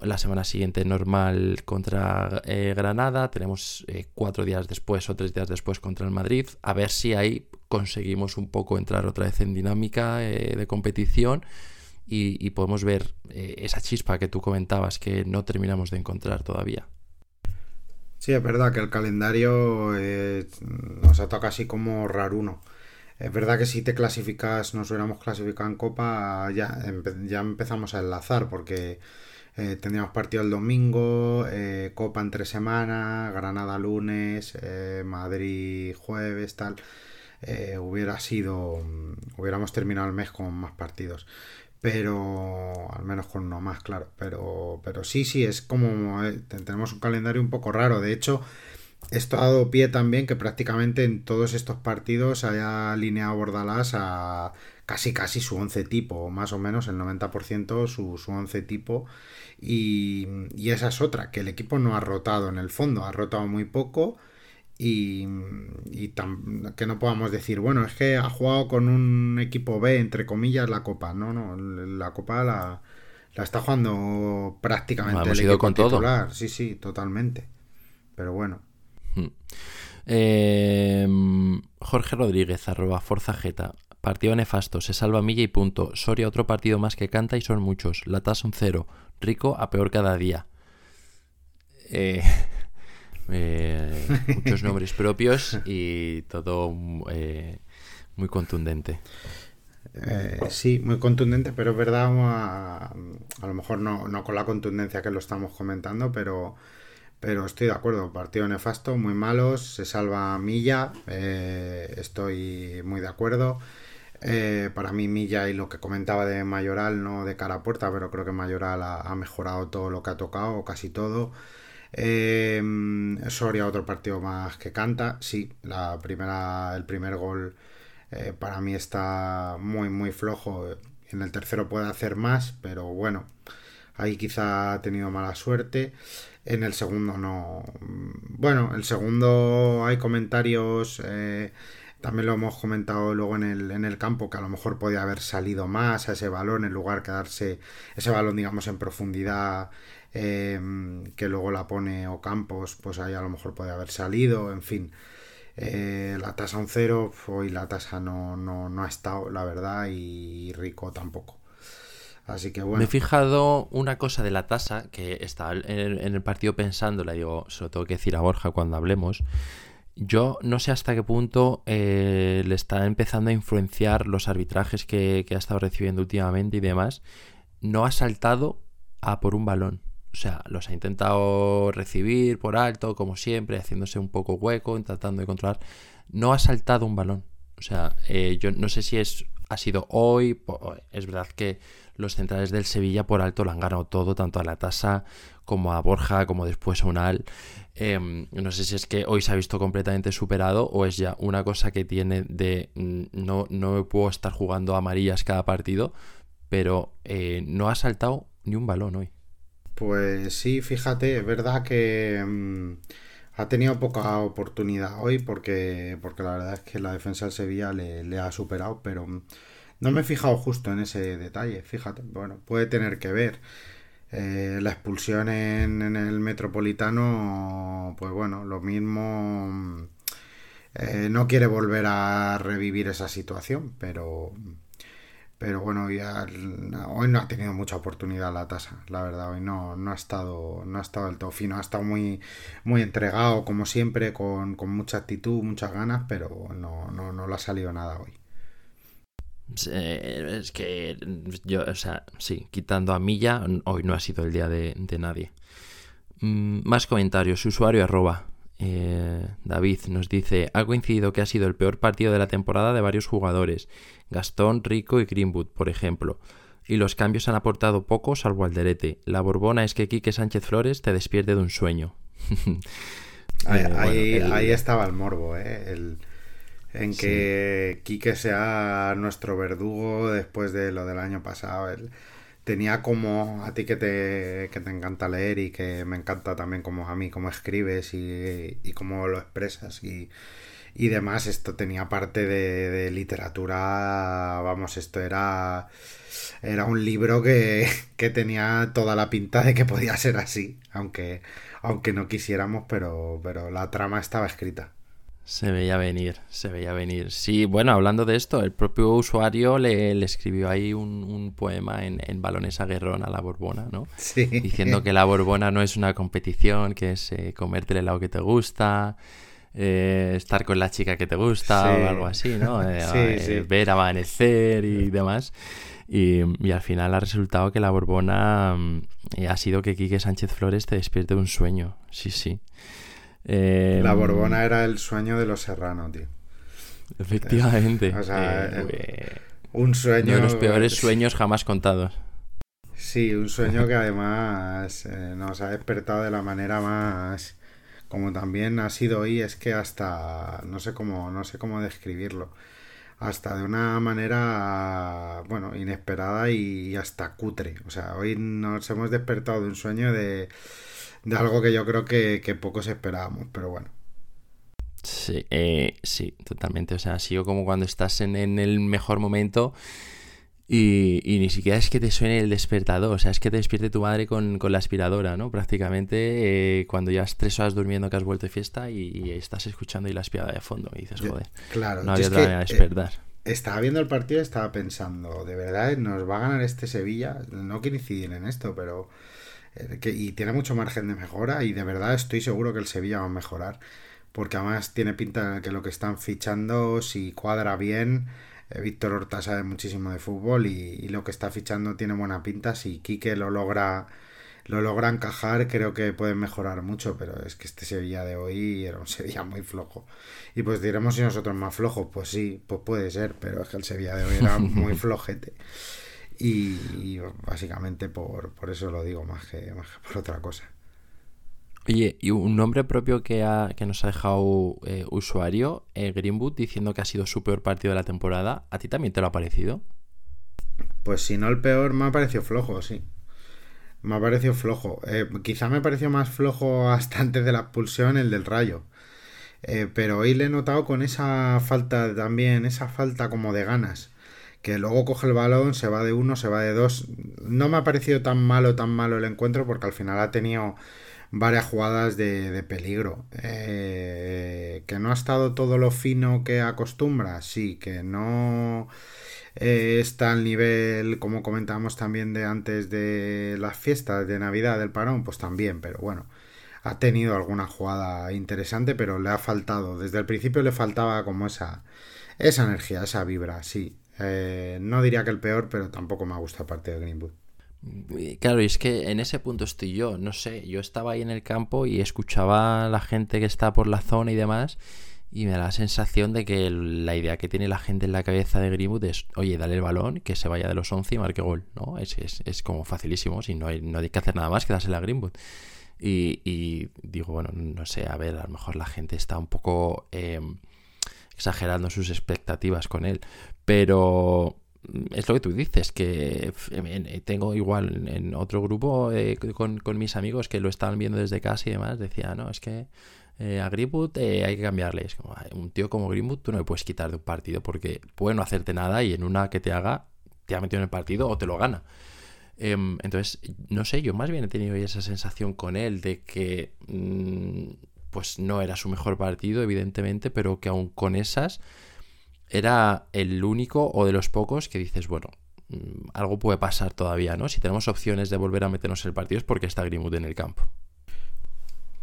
la semana siguiente normal contra eh, Granada. Tenemos eh, cuatro días después o tres días después contra el Madrid. A ver si ahí conseguimos un poco entrar otra vez en dinámica de competición y, podemos ver esa chispa que tú comentabas que no terminamos de encontrar todavía. Sí, es verdad que el calendario nos ha tocado así como raruno. Es verdad que si te clasificas, nos hubiéramos clasificado en Copa, ya, empezamos a enlazar, porque eh, tendríamos partido el domingo, eh, Copa en tres semanas, Granada lunes, eh, Madrid jueves, tal. hubiera sido, hubiéramos terminado el mes con más partidos pero al menos con uno más, claro. Pero, pero sí, sí, es como tenemos un calendario un poco raro. De hecho, esto ha dado pie también que prácticamente en todos estos partidos haya alineado Bordalás a casi casi su 11 tipo, más o menos el 90% su, su 11 tipo. Y, y, esa es otra, que el equipo no ha rotado en el fondo, ha rotado muy poco. Y, y que no podamos decir, bueno, es que ha jugado con un equipo B, entre comillas, la Copa. No, no, la Copa la, la está jugando prácticamente el equipo con titular. Todo. Sí, sí, totalmente. Pero bueno. Eh, Jorge Rodríguez, arroba Forza Jeta. Partido nefasto, se salva Milla y punto. Soria otro partido más que canta y son muchos. La tasa un cero. Rico a peor cada día. Eh, <laughs> eh, muchos nombres <laughs> propios y todo muy contundente. sí, muy contundente, pero es verdad, a, a lo mejor no, no, con la contundencia que lo estamos comentando, pero pero estoy de acuerdo, partido nefasto, muy malos, se salva Milla, eh, estoy muy de acuerdo. Eh, para mí Milla y lo que comentaba de Mayoral, no de cara a puerta, pero creo que Mayoral ha, mejorado todo lo que ha tocado, casi todo. Eh, Soria otro partido más que canta, sí, la primera, el primer gol para mí está muy muy flojo. En el tercero puede hacer más, pero bueno, ahí quizá ha tenido mala suerte. En el segundo no. Bueno, el segundo hay comentarios. Eh, también lo hemos comentado luego en el, en el campo que a lo mejor podía haber salido más a ese balón en lugar de quedarse ese balón, digamos, en profundidad eh, que luego la pone o Campos, pues ahí a lo mejor podía haber salido, en fin. Eh, la tasa un cero, hoy la tasa no, no, no ha estado, la verdad, y Rico tampoco. Así que bueno. Me he fijado una cosa de la tasa, que estaba en el, partido pensando, le digo, se lo tengo que decir a Borja cuando hablemos. Yo no sé hasta qué punto eh, le está empezando a influenciar los arbitrajes que, ha estado recibiendo últimamente y demás. No ha saltado a por un balón. O sea, los ha intentado recibir por alto, como siempre, haciéndose un poco hueco, tratando de controlar. No ha saltado un balón. O sea, eh, yo no sé si es ha sido hoy. Es verdad que los centrales del Sevilla por alto lo han ganado todo, tanto a la tasa como a Borja, como después a Unal. Em, no sé si es que hoy se ha visto completamente superado o es ya una cosa que tiene de mm, no, no puedo estar jugando amarillas cada partido, pero eh, no ha saltado ni un balón hoy. Pues sí, fíjate, es verdad que mm, ha tenido poca oportunidad hoy porque, porque la verdad es que la defensa del Sevilla le, ha superado, pero mm, no me he fijado justo en ese detalle, fíjate. Bueno, puede tener que ver. Eh, la expulsión en, el metropolitano, pues bueno, lo mismo. Eh, no quiere volver a revivir esa situación, pero. Pero bueno, ya, hoy no ha tenido mucha oportunidad la tasa, la verdad, hoy no, no ha estado, no ha estado del todo fino, ha estado muy, muy entregado, como siempre, con, con mucha actitud, muchas ganas, pero no, no, no le ha salido nada hoy. Es que yo, o sea, sí, quitando a Milla, hoy no ha sido el día de, nadie. Mm, más comentarios. Usuario arroba. Eh, David nos dice, ha coincidido que ha sido el peor partido de la temporada de varios jugadores, Gastón, Rico y Greenwood, por ejemplo. Y los cambios han aportado poco, salvo Alderete. La Borbona es que Quique Sánchez Flores te despierte de un sueño. <laughs> ahí, ahí, estaba el morbo, ¿eh? El, en que Quique sea nuestro verdugo después de lo del año pasado. Él tenía como a ti que te, que te encanta leer y que me encanta también como a mí, cómo escribes y, y cómo lo expresas y, y demás. Esto tenía parte de, de, literatura, vamos, esto era, era un libro que, que tenía toda la pinta de que podía ser así, aunque, aunque no quisiéramos, pero, pero la trama estaba escrita. Se veía venir, se veía venir. Sí, bueno, hablando de esto, el propio usuario le, escribió ahí un, poema en, en, balones aguerrón a la Borbona, ¿no? <laughs> Sí. Diciendo que la Borbona no es una competición, que es eh, comerte el helado que te gusta, eh, estar con la chica que te gusta o algo así, ¿no? <laughs> Eh, sí, sí. Ver amanecer y demás. Y, al final ha resultado que la Borbona mm, ha sido que Quique Sánchez Flores te despierte un sueño. Sí, sí. Em, la Borbona era el sueño de los serranos, tío. Efectivamente. o sea, eh, eh, un sueño. Uno de los peores sueños jamás contados. Sí, un sueño que además eh, nos ha despertado de la manera más como también ha sido hoy, es que hasta no sé cómo, no sé cómo describirlo. Hasta de una manera bueno, inesperada y hasta cutre. O sea, hoy nos hemos despertado de un sueño de, de algo que yo creo que, que pocos esperábamos, pero bueno. Sí, eh, sí, totalmente. O sea, ha sido como cuando estás en, en el mejor momento y, ni siquiera es que te suene el despertador, o sea, es que te despierte tu madre con, la aspiradora, ¿no? Prácticamente eh, cuando ya has tres horas durmiendo que has vuelto de fiesta y, estás escuchando y la aspiradora de fondo y dices, joder, claro, no había otra manera de eh, despertar. estaba viendo el partido y estaba pensando, de verdad, nos va a ganar este Sevilla. No quiero incidir en esto, pero. Eh, que, y tiene mucho margen de mejora y de verdad estoy seguro que el Sevilla va a mejorar. Porque además tiene pinta de que lo que están fichando, si cuadra bien eh, Víctor Horta sabe muchísimo de fútbol y, lo que está fichando tiene buena pinta. Si Quique lo logra, lo logra encajar, creo que puede mejorar mucho, pero es que este Sevilla de hoy era un <laughs> Sevilla muy flojo. Y pues diremos si nosotros más flojos, pues sí, pues puede ser, pero es que el Sevilla de hoy era muy <laughs> flojete. Y, básicamente por, por, eso lo digo, más que, más que por otra cosa. Oye, y un nombre propio que, ha, que nos ha dejado eh, usuario, eh, Greenwood, diciendo que ha sido su peor partido de la temporada. ¿A ti también te lo ha parecido? Pues si no el peor, me ha parecido flojo, sí. Me ha parecido flojo. Eh, quizá me pareció más flojo hasta <laughs> antes de la expulsión el del rayo. pero hoy le he notado con esa falta también, esa falta como de ganas. Que luego coge el balón, se va de uno, se va de dos. No me ha parecido tan malo, tan malo el encuentro porque al final ha tenido varias jugadas de, peligro. Eh, que no ha estado todo lo fino que acostumbra, sí, que no eh, está al nivel, como comentábamos también de antes de las fiestas de Navidad del parón, pues también, pero bueno. Ha tenido alguna jugada interesante, pero le ha faltado. Desde el principio le faltaba como esa, esa energía, esa vibra, sí. Eh, no diría que el peor, pero tampoco me gusta parte de Greenwood. Claro, y es que en ese punto estoy yo, no sé, yo estaba ahí en el campo y escuchaba a la gente que está por la zona y demás, y me da la sensación de que la idea que tiene la gente en la cabeza de Greenwood es, oye, dale el balón, que se vaya de los 11 y marque gol, ¿no? Es, es, como facilísimo, si no hay, no hay que hacer nada más que dársela a Greenwood. Y, digo, bueno, no sé, a ver, a lo mejor la gente está un poco em, exagerando sus expectativas con él, pero es lo que tú dices, que eh, tengo igual en otro grupo eh, con, mis amigos que lo estaban viendo desde casa y demás, decía, no, es que eh, a Greenwood hay que cambiarle. Es como, un tío como Greenwood tú no le puedes quitar de un partido porque puede no hacerte nada y en una que te haga te ha metido en el partido o te lo gana. Em, entonces, no sé, yo más bien he tenido esa sensación con él de que mm, pues no era su mejor partido, evidentemente, pero que aún con esas era el único o de los pocos que dices, bueno, mm, algo puede pasar todavía, ¿no? Si tenemos opciones de volver a meternos el partido es porque está Greenwood en el campo.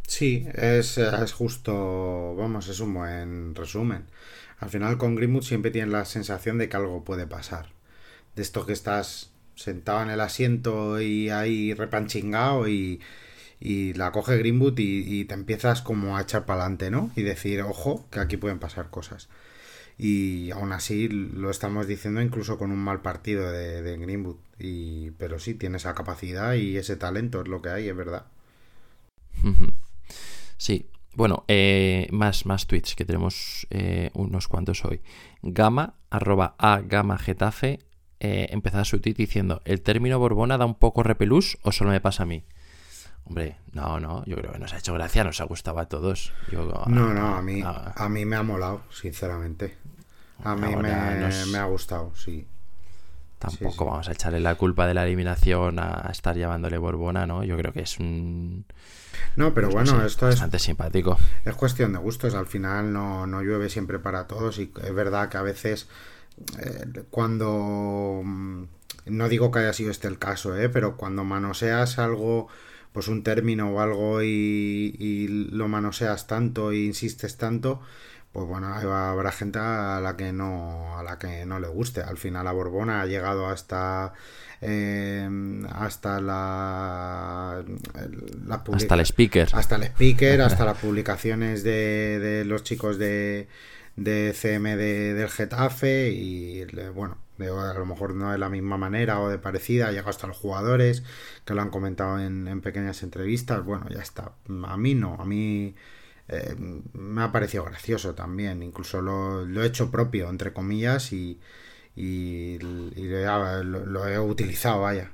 Sí, es, es, justo, vamos, es un buen resumen. Al final con Greenwood siempre tienes la sensación de que algo puede pasar. De esto que estás sentado en el asiento y ahí repanchingado y, y la coge Greenwood y, te empiezas como a echar para adelante, ¿no? Y decir, ojo, que aquí pueden pasar cosas y aún así lo estamos diciendo incluso con un mal partido de, Greenwood. Y, pero sí, tiene esa capacidad y ese talento, es lo que hay, es verdad. Sí, bueno, eh, más, más tweets que tenemos eh, unos cuantos hoy. Gama, arroba a gama getafe, eh, empezaba su tweet diciendo, ¿el término Borbona da un poco repelús o solo me pasa a mí? Hombre, no, no, yo creo que nos ha hecho gracia, nos ha gustado a todos. no, no, a mí, a mí me ha molado, sinceramente. A mí me, ha gustado, sí. Tampoco vamos a echarle la culpa de la eliminación a estar llamándole Borbona, ¿no? Yo creo que es un... No, pero pues bueno, esto es... Bastante simpático. Es cuestión de gustos, al final no, llueve siempre para todos y es verdad que a veces eh, cuando... Mm, no digo que haya sido este el caso, ¿eh? Pero cuando manoseas algo pues un término o algo y, y, lo manoseas tanto e insistes tanto, pues bueno, habrá gente a la que no a la que no le guste. Al final la Borbona ha llegado hasta eh, hasta la, hasta el speaker hasta el speaker <laughs> hasta las publicaciones de, de los chicos de, de CM del Getafe y bueno a lo mejor no de la misma manera o de parecida, ha llegado hasta los jugadores que lo han comentado en, en pequeñas entrevistas, bueno, ya está. A mí no, a mí eh, me ha parecido gracioso también, incluso lo, he hecho propio, entre comillas, y, y, lo, he utilizado, vaya.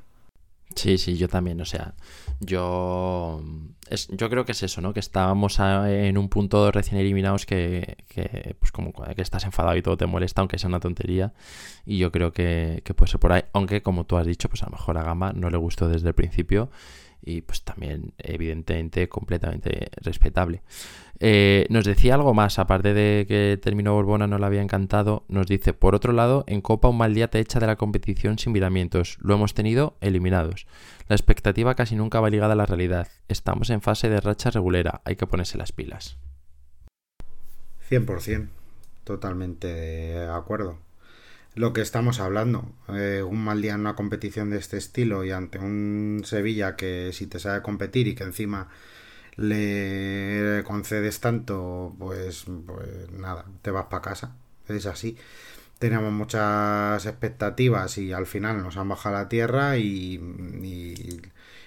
Sí, sí, yo también, o sea, yo es, yo creo que es eso, ¿no? Que estábamos en un punto recién eliminados que, que, pues como que estás enfadado y todo te molesta, aunque sea una tontería, y yo creo que, que puede ser por ahí, aunque como tú has dicho, pues a lo mejor a Gama no le gustó desde el principio y pues también evidentemente completamente respetable. Eh, nos decía algo más, aparte de que terminó Borbona no le había encantado, nos dice, por otro lado, en Copa un mal día te echa de la competición sin miramientos, lo hemos tenido eliminados. La expectativa casi nunca va ligada a la realidad, estamos en fase de racha regulera, hay que ponerse las pilas. 100%, totalmente de acuerdo lo que estamos hablando. Eh, un mal día en una competición de este estilo y ante un Sevilla que si te sabe competir y que encima le concedes tanto, pues, pues nada, te vas para casa. Es así. Teníamos muchas expectativas y al final nos han bajado a la tierra y,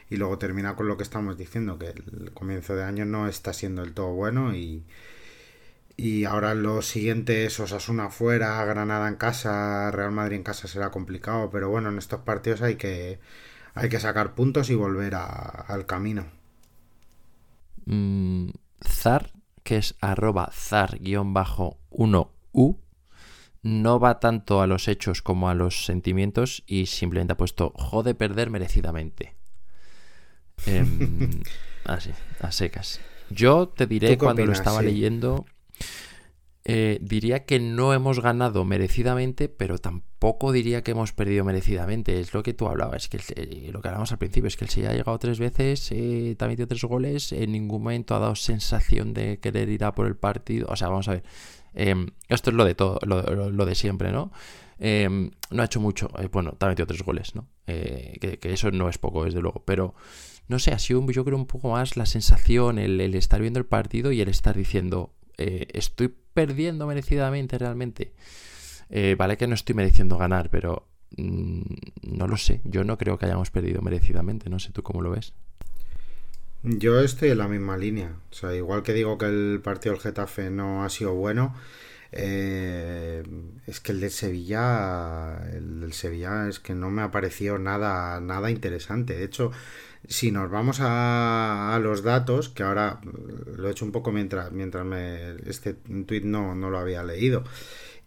y, luego termina con lo que estamos diciendo, que el comienzo de año no está siendo del todo bueno y, y ahora los siguientes, Osasuna fuera, Granada en casa, Real Madrid en casa será complicado, pero bueno, en estos partidos hay que, hay que sacar puntos y volver al camino. Mm, zar, que es arroba zar-1u, no va tanto a los hechos como a los sentimientos y simplemente ha puesto jode perder merecidamente. Em, <laughs> así, a secas. Yo te diré cuando lo estaba leyendo eh, diría que no hemos ganado merecidamente, pero tampoco diría que hemos perdido merecidamente. Es lo que tú hablabas, que eh, lo que hablamos al principio, es que el Sevilla ha llegado tres veces, eh, ha metido tres goles, en ningún momento ha dado sensación de querer ir a por el partido. O sea, vamos a ver, em, esto es lo de todo, lo, de siempre, ¿no? Em, no ha hecho mucho, eh, bueno, te ha metido tres goles, ¿no? Que, eso no es poco, desde luego, pero no sé, ha sido yo creo un poco más la sensación, el estar viendo el partido y el estar diciendo, estoy perdiendo merecidamente realmente. Eh, vale que no estoy mereciendo ganar, pero mm, no lo sé. Yo no creo que hayamos perdido merecidamente. No sé tú cómo lo ves. Yo estoy en la misma línea. O sea, igual que digo que el partido del Getafe no ha sido bueno, eh, es que el del Sevilla, el del Sevilla es que no me ha parecido nada, nada interesante. De hecho, si nos vamos a, los datos, que ahora lo he hecho un poco mientras, mientras me, este tweet no, no lo había leído.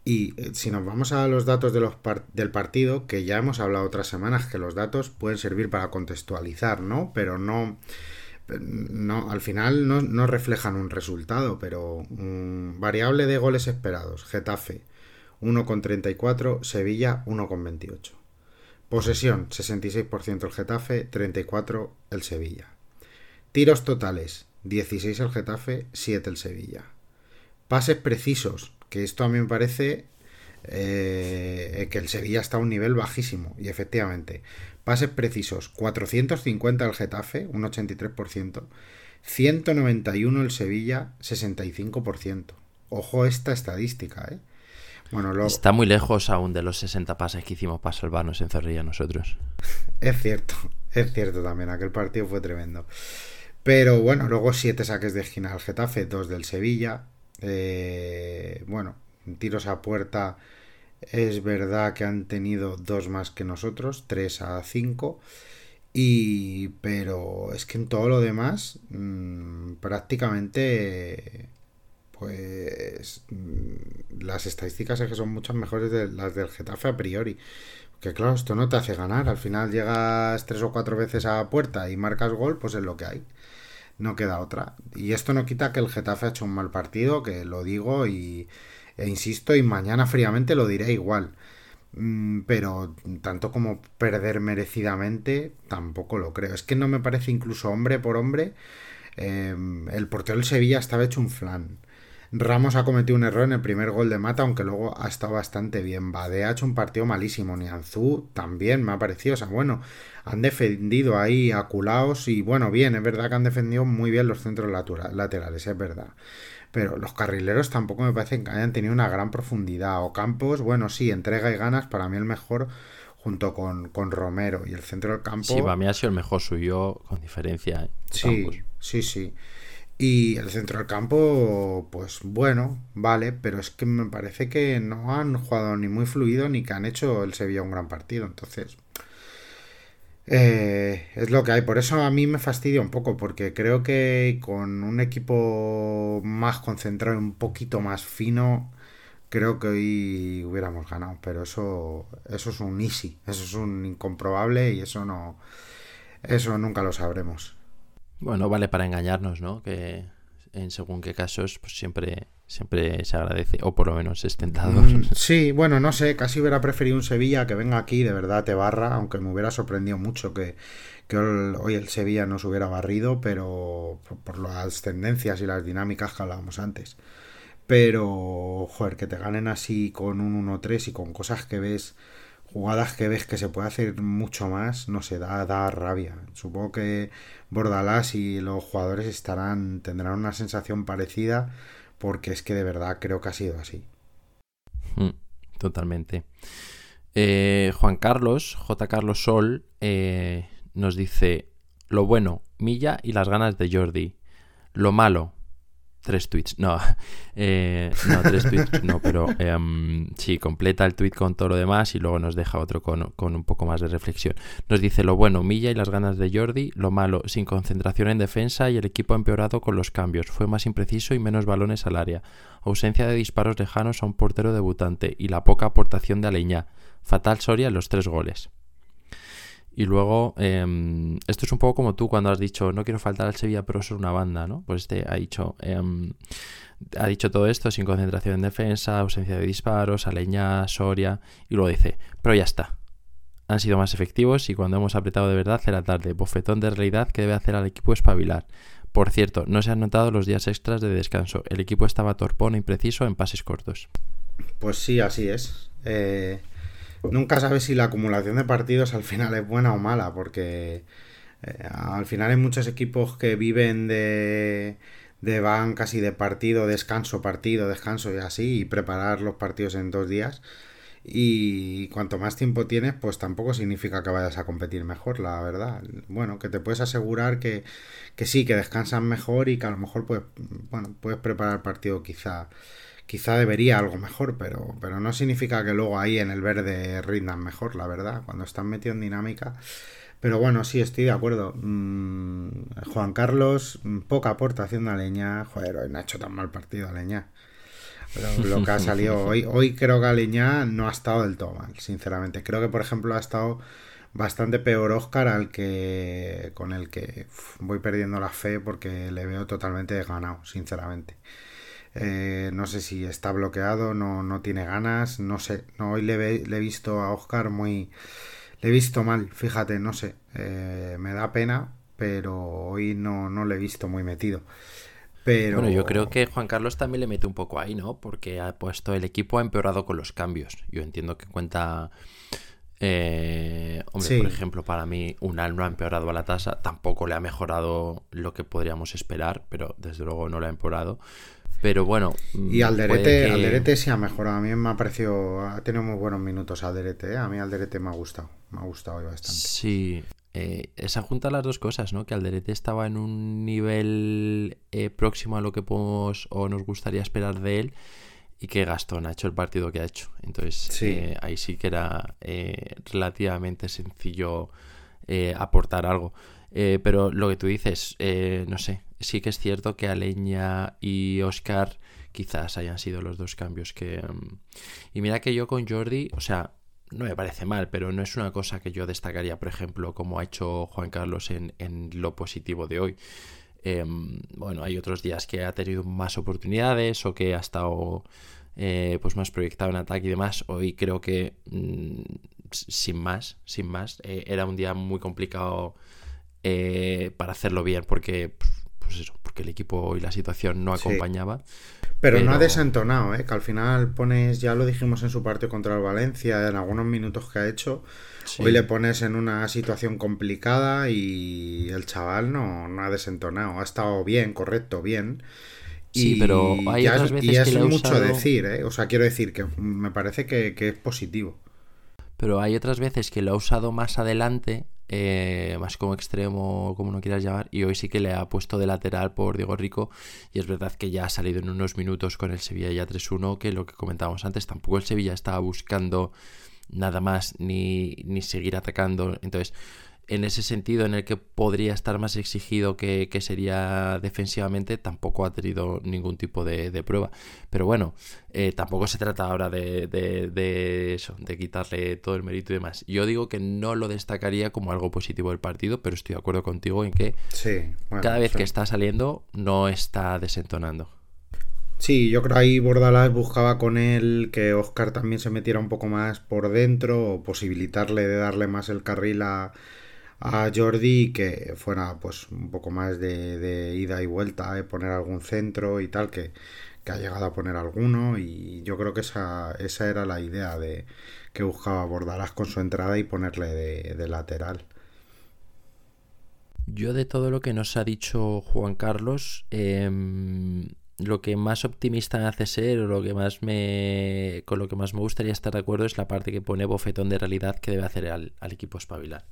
Y eh, si nos vamos a los datos de los del partido, que ya hemos hablado otras semanas que los datos pueden servir para contextualizar, ¿no? Pero no, no al final no, reflejan un resultado, pero variable de goles esperados, Getafe 1,34, Sevilla 1,28. Posesión, 66% el Getafe, 34% el Sevilla. Tiros totales, 16 el Getafe, 7 el Sevilla. Pases precisos, que esto a mí me parece eh, que el Sevilla está a un nivel bajísimo, y efectivamente. Pases precisos, 450 el Getafe, un 83%. 191 el Sevilla, 65%. Ojo esta estadística, ¿eh? Está muy lejos aún de los 60 pases que hicimos para salvarnos en Zorrilla nosotros. <laughs> Es cierto, es cierto también, aquel partido fue tremendo. Pero bueno, luego siete saques de esquina al Getafe, dos del Sevilla. Eh, bueno, tiros a puerta es verdad que han tenido dos más que nosotros, tres a cinco. Y pero es que en todo lo demás mm, prácticamente pues mm, las estadísticas es que son muchas mejores de las del Getafe a priori. Que claro, esto no te hace ganar. Al final llegas tres o cuatro veces a puerta y marcas gol, pues es lo que hay. No queda otra. Y esto no quita que el Getafe ha hecho un mal partido, que lo digo y, e insisto, y mañana fríamente lo diré igual. Mm, pero tanto como perder merecidamente, tampoco lo creo. Es que no me parece incluso hombre por hombre. Em, el portero del Sevilla estaba hecho un flan. Ramos ha cometido un error en el primer gol de Mata, aunque luego ha estado bastante bien. Bade ha hecho un partido malísimo. Nianzú también me ha parecido. O sea, bueno, han defendido ahí a culaos y bueno, bien, es verdad que han defendido muy bien los centros laterales, es verdad. Pero los carrileros tampoco me parecen que hayan tenido una gran profundidad. O Campos, bueno, sí, entrega y ganas, para mí el mejor junto con, con Romero y el centro del campo. Sí, para mí ha sido el mejor suyo con diferencia. ¿eh? Sí, sí, sí. Y el centro del campo, pues bueno, vale, pero es que me parece que no han jugado ni muy fluido ni que han hecho el Sevilla un gran partido. Entonces, eh, es lo que hay. Por eso a mí me fastidia un poco, porque creo que con un equipo más concentrado y un poquito más fino, creo que hoy hubiéramos ganado. Pero eso, eso es un easy, eso es un incomprobable y eso no, eso nunca lo sabremos. Bueno, vale para engañarnos, ¿no? Que en según qué casos, pues siempre, siempre se agradece, o por lo menos es tentador. Mm, <laughs> sí, bueno, no sé, casi hubiera preferido un Sevilla que venga aquí, de verdad te barra, aunque me hubiera sorprendido mucho que, hoy el Sevilla nos hubiera barrido, pero por, las tendencias y las dinámicas que hablábamos antes. Pero, joder, que te ganen así con un 1-3 y con cosas que ves jugadas que ves que se puede hacer mucho más, no sé, da, da rabia. Supongo que Bordalás y los jugadores estarán, tendrán una sensación parecida, porque es que de verdad creo que ha sido así. Hmm, totalmente. Eh, Juan Carlos, J. Carlos Sol, eh, nos dice: Lo bueno, Milla y las ganas de Jordi. Lo malo, Tres tweets, no, <laughs> eh, no, tres tweets, no, pero em, sí, completa el tweet con todo lo demás y luego nos deja otro con, un poco más de reflexión. Nos dice lo bueno, Milla y las ganas de Jordi, lo malo, sin concentración en defensa y el equipo empeorado con los cambios, fue más impreciso y menos balones al área, ausencia de disparos lejanos a un portero debutante y la poca aportación de Aleñá, fatal Soria en los tres goles. Y luego, em, esto es un poco como tú cuando has dicho, no quiero faltar al Sevilla, pero es una banda, ¿no? Pues este ha dicho, em, ha dicho todo esto sin concentración en defensa, ausencia de disparos, aleña, Soria, y luego dice, pero ya está. Han sido más efectivos y cuando hemos apretado de verdad era tarde. Bofetón de realidad que debe hacer al equipo espabilar. Por cierto, no se han notado los días extras de descanso. El equipo estaba torpón e impreciso en pases cortos. Pues sí, así es. Eh, nunca sabes si la acumulación de partidos al final es buena o mala, porque eh, al final hay muchos equipos que viven de, de van casi de partido, descanso, partido, descanso y así, y preparar los partidos en dos días. Y cuanto más tiempo tienes, pues tampoco significa que vayas a competir mejor, la verdad. Bueno, que te puedes asegurar que, que sí, que descansan mejor y que a lo mejor pues, bueno, puedes preparar el partido quizá quizá debería algo mejor, pero, pero no significa que luego ahí en el verde rindan mejor, la verdad, cuando están metidos en dinámica. Pero bueno, sí, estoy de acuerdo. Mm, Juan Carlos, mm, poca aportación de Aleña. Joder, hoy no ha hecho tan mal partido Aleña. Lo, lo que ha salido <laughs> hoy, hoy creo que Aleña no ha estado del todo mal, sinceramente. Creo que, por ejemplo, ha estado bastante peor Oscar al que con el que voy perdiendo la fe porque le veo totalmente desganado, sinceramente. Eh, no sé si está bloqueado, no, no tiene ganas, no sé. No, hoy le, he visto a Oscar muy... Le he visto mal, fíjate, no sé. Eh, me da pena, pero hoy no, no le he visto muy metido. Pero... Bueno, yo creo que Juan Carlos también le mete un poco ahí, ¿no? Porque ha puesto el equipo ha empeorado con los cambios. Yo entiendo que cuenta... Eh, hombre, por ejemplo, para mí Unal no ha empeorado a la tasa, tampoco le ha mejorado lo que podríamos esperar, pero desde luego no le ha empeorado. Pero bueno. Y Alderete, Alderete sí ha mejorado. A mí me ha parecido. Ha tenido muy buenos minutos Alderete. ¿eh? A mí Alderete me ha gustado. Me ha gustado bastante. Sí. Eh, esa junta las dos cosas, ¿no? Que Alderete estaba en un nivel eh, próximo a lo que podemos o nos gustaría esperar de él y que Gastón ha hecho el partido que ha hecho. Entonces ahí sí que era relativamente sencillo aportar algo. Pero lo que tú dices, no sé, sí que es cierto que Aleña y Oscar quizás hayan sido los dos cambios que... Mm, y mira que yo con Jordi, o sea, no me parece mal, pero no es una cosa que yo destacaría, por ejemplo, como ha hecho Juan Carlos en, lo positivo de hoy. Em, bueno, hay otros días que ha tenido más oportunidades o que ha estado eh, pues más proyectado en ataque y demás. Hoy creo que mm, sin más, sin más, eh, era un día muy complicado eh, para hacerlo bien porque pues eso, porque el equipo y la situación no acompañaba. Pero, no ha desentonado, ¿eh? que al final pones, ya lo dijimos en su partido contra el Valencia, en algunos minutos que ha hecho, hoy le pones en una situación complicada y el chaval no, no ha desentonado, ha estado bien, correcto, bien. Sí, pero hay otras veces y es mucho decir, ¿eh? O sea, quiero decir que me parece que, que, es positivo. Pero hay otras veces que lo ha usado más adelante eh, más como extremo, como no quieras llamar, y hoy sí que le ha puesto de lateral por Diego Rico, y es verdad que ya ha salido en unos minutos con el Sevilla ya 3-1, que lo que comentábamos antes, tampoco el Sevilla estaba buscando nada más ni, ni seguir atacando, entonces en ese sentido en el que podría estar más exigido que, sería defensivamente, tampoco ha tenido ningún tipo de, prueba. Pero bueno, eh, tampoco se trata ahora de, eso, de quitarle todo el mérito y demás. Yo digo que no lo destacaría como algo positivo del partido, pero estoy de acuerdo contigo en que cada vez que está saliendo no está desentonando. Sí, yo creo ahí Bordalás buscaba con él que Oscar también se metiera un poco más por dentro o posibilitarle de darle más el carril a a Jordi que fuera pues un poco más de, ida y vuelta, de poner algún centro y tal, que, ha llegado a poner alguno y yo creo que esa, esa era la idea de que buscaba Bordalás con su entrada y ponerle de, lateral. Yo de todo lo que nos ha dicho Juan Carlos, em, lo que más optimista hace ser, o lo que más me. con lo que más me gustaría estar de acuerdo es la parte que pone bofetón de realidad que debe hacer al, al equipo espabilar.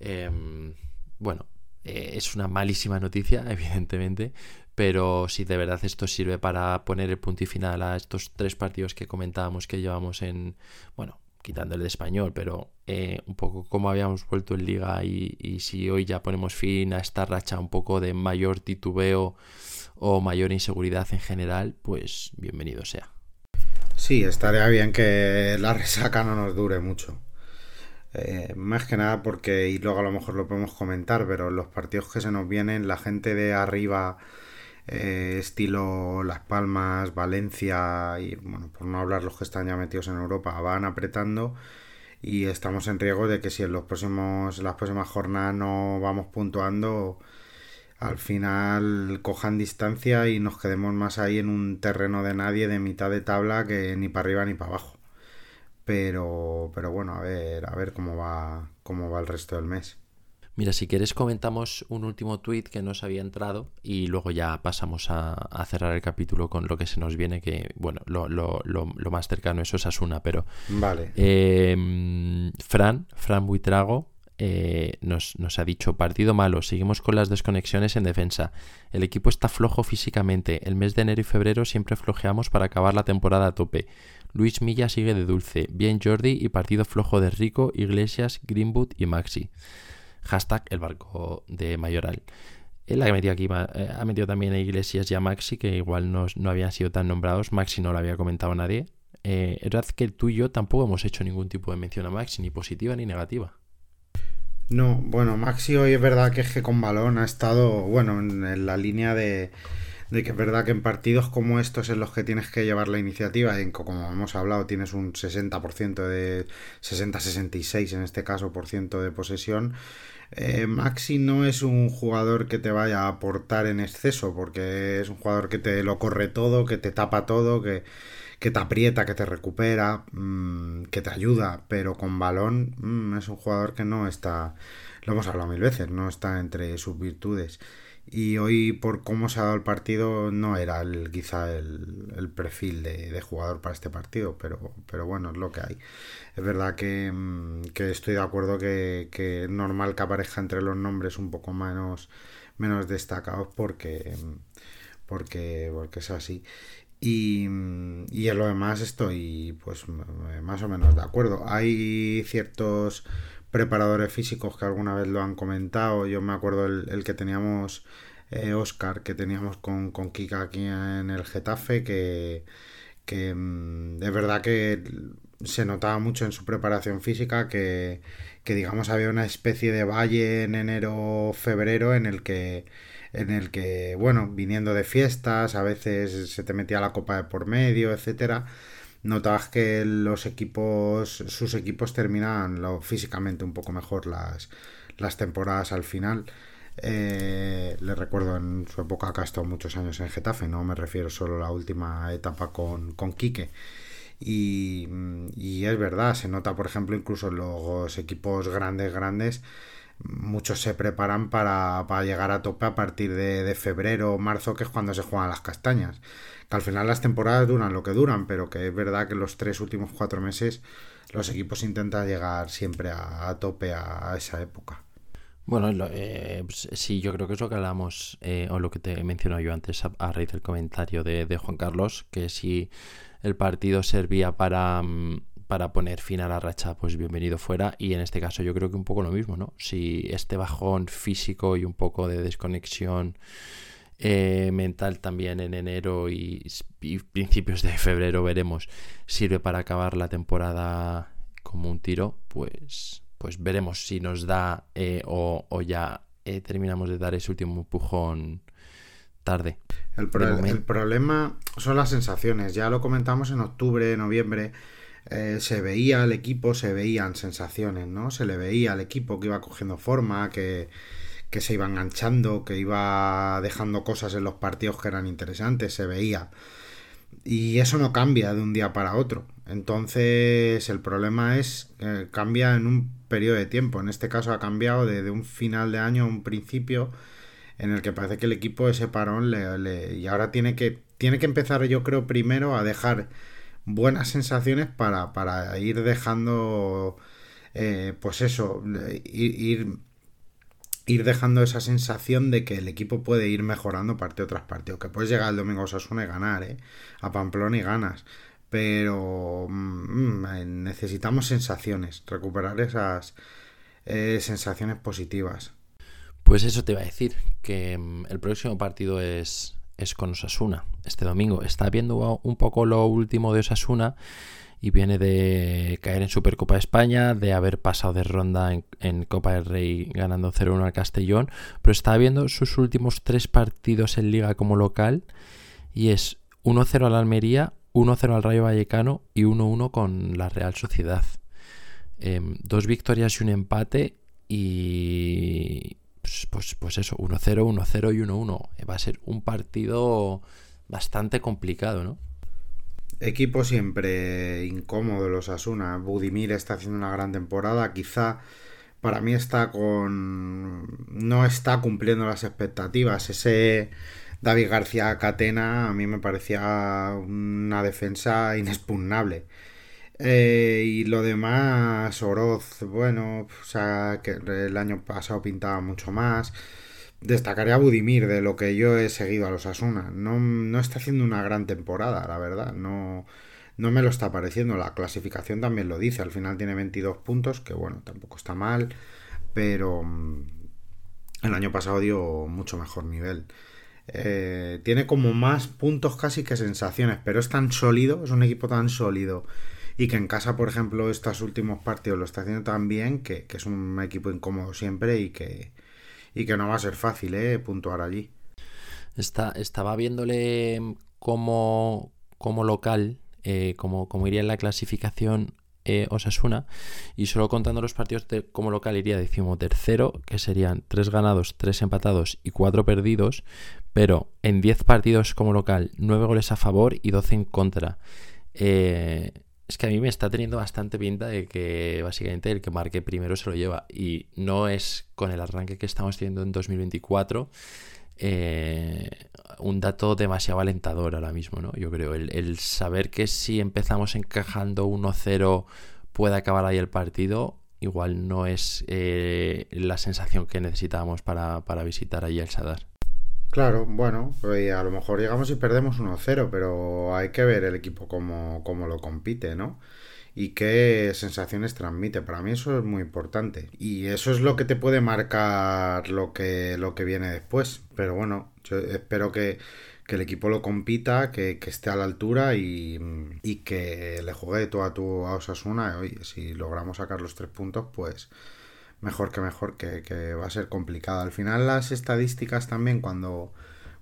Em, bueno, eh, es una malísima noticia, <laughs> evidentemente, pero si de verdad esto sirve para poner el punto y final a estos tres partidos que comentábamos que llevamos en, bueno, quitando el de español, pero eh, un poco como habíamos vuelto en liga y, y, si hoy ya ponemos fin a esta racha un poco de mayor titubeo o mayor inseguridad en general, pues bienvenido sea. Sí, estaría bien que la resaca no nos dure mucho. Eh, más que nada porque, y luego a lo mejor lo podemos comentar, pero los partidos que se nos vienen, la gente de arriba, eh, estilo Las Palmas, Valencia, y bueno, por no hablar los que están ya metidos en Europa, van apretando y estamos en riesgo de que si en los próximos, las próximas jornadas no vamos puntuando, al final cojan distancia y nos quedemos más ahí en un terreno de nadie de mitad de tabla que ni para arriba ni para abajo. Pero, pero bueno, a ver, a ver cómo va, cómo va el resto del mes. Mira, si quieres comentamos un último tuit que nos había entrado y luego ya pasamos a, cerrar el capítulo con lo que se nos viene, que bueno, lo, lo, lo, más cercano es Osasuna, pero... Vale. Em, Fran, Fran Buitrago, eh, nos, nos, ha dicho partido malo, seguimos con las desconexiones en defensa. El equipo está flojo físicamente. El mes de enero y febrero siempre flojeamos para acabar la temporada a tope. Luis Milla sigue de dulce, bien Jordi y partido flojo de Rico, Iglesias, Greenwood y Maxi. Hashtag el barco de Mayoral. Él ha metido aquí, eh, ha metido también a Iglesias y a Maxi, que igual no, no habían sido tan nombrados. Maxi no lo había comentado nadie. Eh, es verdad que tú y yo tampoco hemos hecho ningún tipo de mención a Maxi, ni positiva ni negativa. No, bueno, Maxi hoy es verdad que es que con balón ha estado, bueno, en la línea de, de que es verdad que en partidos como estos en los que tienes que llevar la iniciativa, en como hemos hablado, tienes un 60% de 60-66 en este caso por ciento de posesión. Eh, Maxi no es un jugador que te vaya a aportar en exceso, porque es un jugador que te lo corre todo, que te tapa todo, que, que te aprieta, que te recupera, mm, que te ayuda, pero con balón mm, es un jugador que no está, lo hemos hablado mil veces, no está entre sus virtudes y hoy por cómo se ha dado el partido no era el, quizá el, perfil de, jugador para este partido, pero, pero bueno, es lo que hay. Es verdad que, mm, estoy de acuerdo que, que, es normal que aparezca entre los nombres un poco menos, menos destacados porque, porque, porque es así. Y, y en lo demás estoy pues más o menos de acuerdo. Hay ciertos preparadores físicos que alguna vez lo han comentado. Yo me acuerdo el, que teníamos, eh, Oscar, que teníamos con, con Kika aquí en el Getafe, que, que mm, es verdad que se notaba mucho en su preparación física que, que digamos había una especie de valle en enero febrero en el que en el que bueno viniendo de fiestas a veces se te metía la copa de por medio etcétera notabas que los equipos, sus equipos terminaban lo, físicamente un poco mejor las, las temporadas al final. Eh, le recuerdo en su época que ha estado muchos años en Getafe, no me refiero solo a la última etapa con, con Quique. Y, y, es verdad, se nota, por ejemplo, incluso los equipos grandes, grandes, muchos se preparan para, para llegar a tope a partir de, de febrero o marzo, que es cuando se juegan las castañas. Que al final las temporadas duran lo que duran, pero que es verdad que los tres últimos cuatro meses los equipos intentan llegar siempre a, tope a, esa época. Bueno, eh, pues, sí, yo creo que es lo que hablamos, eh, o lo que te mencionado yo antes a, a, raíz del comentario de, de, Juan Carlos, que si el partido servía para, mm, para poner fin a la racha, pues bienvenido fuera. Y en este caso yo creo que un poco lo mismo, ¿no? Si este bajón físico y un poco de desconexión eh, mental también en enero y, y, principios de febrero veremos sirve para acabar la temporada como un tiro, pues, pues veremos si nos da eh, o, o, ya eh, terminamos de dar ese último empujón tarde. El, pro el, problema son las sensaciones, ya lo comentamos en octubre, noviembre. Eh, se veía al equipo, se veían sensaciones, ¿no? Se le veía al equipo que iba cogiendo forma, que, que se iba enganchando, que iba dejando cosas en los partidos que eran interesantes, se veía. Y eso no cambia de un día para otro. Entonces el problema es que cambia en un periodo de tiempo. En este caso ha cambiado de, un final de año a un principio en el que parece que el equipo ese parón le, y ahora tiene que, tiene que empezar yo creo primero a dejar buenas sensaciones para, para ir dejando eh, pues eso ir, ir, dejando esa sensación de que el equipo puede ir mejorando partido tras partido que puedes llegar el domingo a Osasuna y ganar ¿eh? a Pamplona y ganas pero mmm, necesitamos sensaciones recuperar esas eh, sensaciones positivas pues eso te iba a decir, que mm, el próximo partido es, es con Osasuna, este domingo. Está viendo un poco lo último de Osasuna y viene de caer en Supercopa España, de haber pasado de ronda en, Copa del Rey ganando 0-1 al Castellón, pero está viendo sus últimos tres partidos en liga como local y es 1-0 al Almería, 1-0 al Rayo Vallecano y 1-1 con la Real Sociedad. Eh, dos victorias y un empate y, pues, pues, pues eso, 1-0, 1-0 y 1-1. Va a ser un partido bastante complicado, ¿no? Equipo siempre incómodo los Asuna. Budimir está haciendo una gran temporada. Quizá para mí está con. no está cumpliendo las expectativas. Ese David García Catena a mí me parecía una defensa inexpugnable. Eh, y lo demás, Oroz, bueno, o sea, que el año pasado pintaba mucho más. Destacaría a Budimir de lo que yo he seguido a los Asuna. No, no está haciendo una gran temporada, la verdad. No, no me lo está pareciendo. La clasificación también lo dice. Al final tiene 22 puntos, que bueno, tampoco está mal. Pero mm, el año pasado dio mucho mejor nivel. Eh, tiene como más puntos casi que sensaciones, pero es tan sólido, es un equipo tan sólido y que en casa, por ejemplo, estos últimos partidos lo está haciendo tan bien que, que es un equipo incómodo siempre y que, y que no va a ser fácil ¿eh? puntuar allí. Está, estaba viéndole como, como local, eh, como, iría en la clasificación eh, Osasuna, y solo contando los partidos como local iría decimotercero, que serían tres ganados, tres empatados y cuatro perdidos, pero en 10 partidos como local, 9 goles a favor y 12 en contra. Eh, es que a mí me está teniendo bastante pinta de que básicamente el que marque primero se lo lleva. Y no es con el arranque que estamos teniendo en 2024 eh, un dato demasiado alentador ahora mismo, ¿no? Yo creo. El, el saber que si empezamos encajando 1-0 puede acabar ahí el partido, igual no es eh, la sensación que necesitábamos para, para visitar allí el Sadar. Claro, bueno, pues a lo mejor llegamos y perdemos 1-0, pero hay que ver el equipo cómo, cómo lo compite, ¿no? Y qué sensaciones transmite. Para mí eso es muy importante. Y eso es lo que te puede marcar lo que, lo que viene después. Pero bueno, yo espero que, que el equipo lo compita, que, que esté a la altura y, y, que le juegue todo a tu a Osasuna. Oye, si logramos sacar los tres puntos, pues mejor que mejor, que, que, va a ser complicado. Al final las estadísticas también, cuando,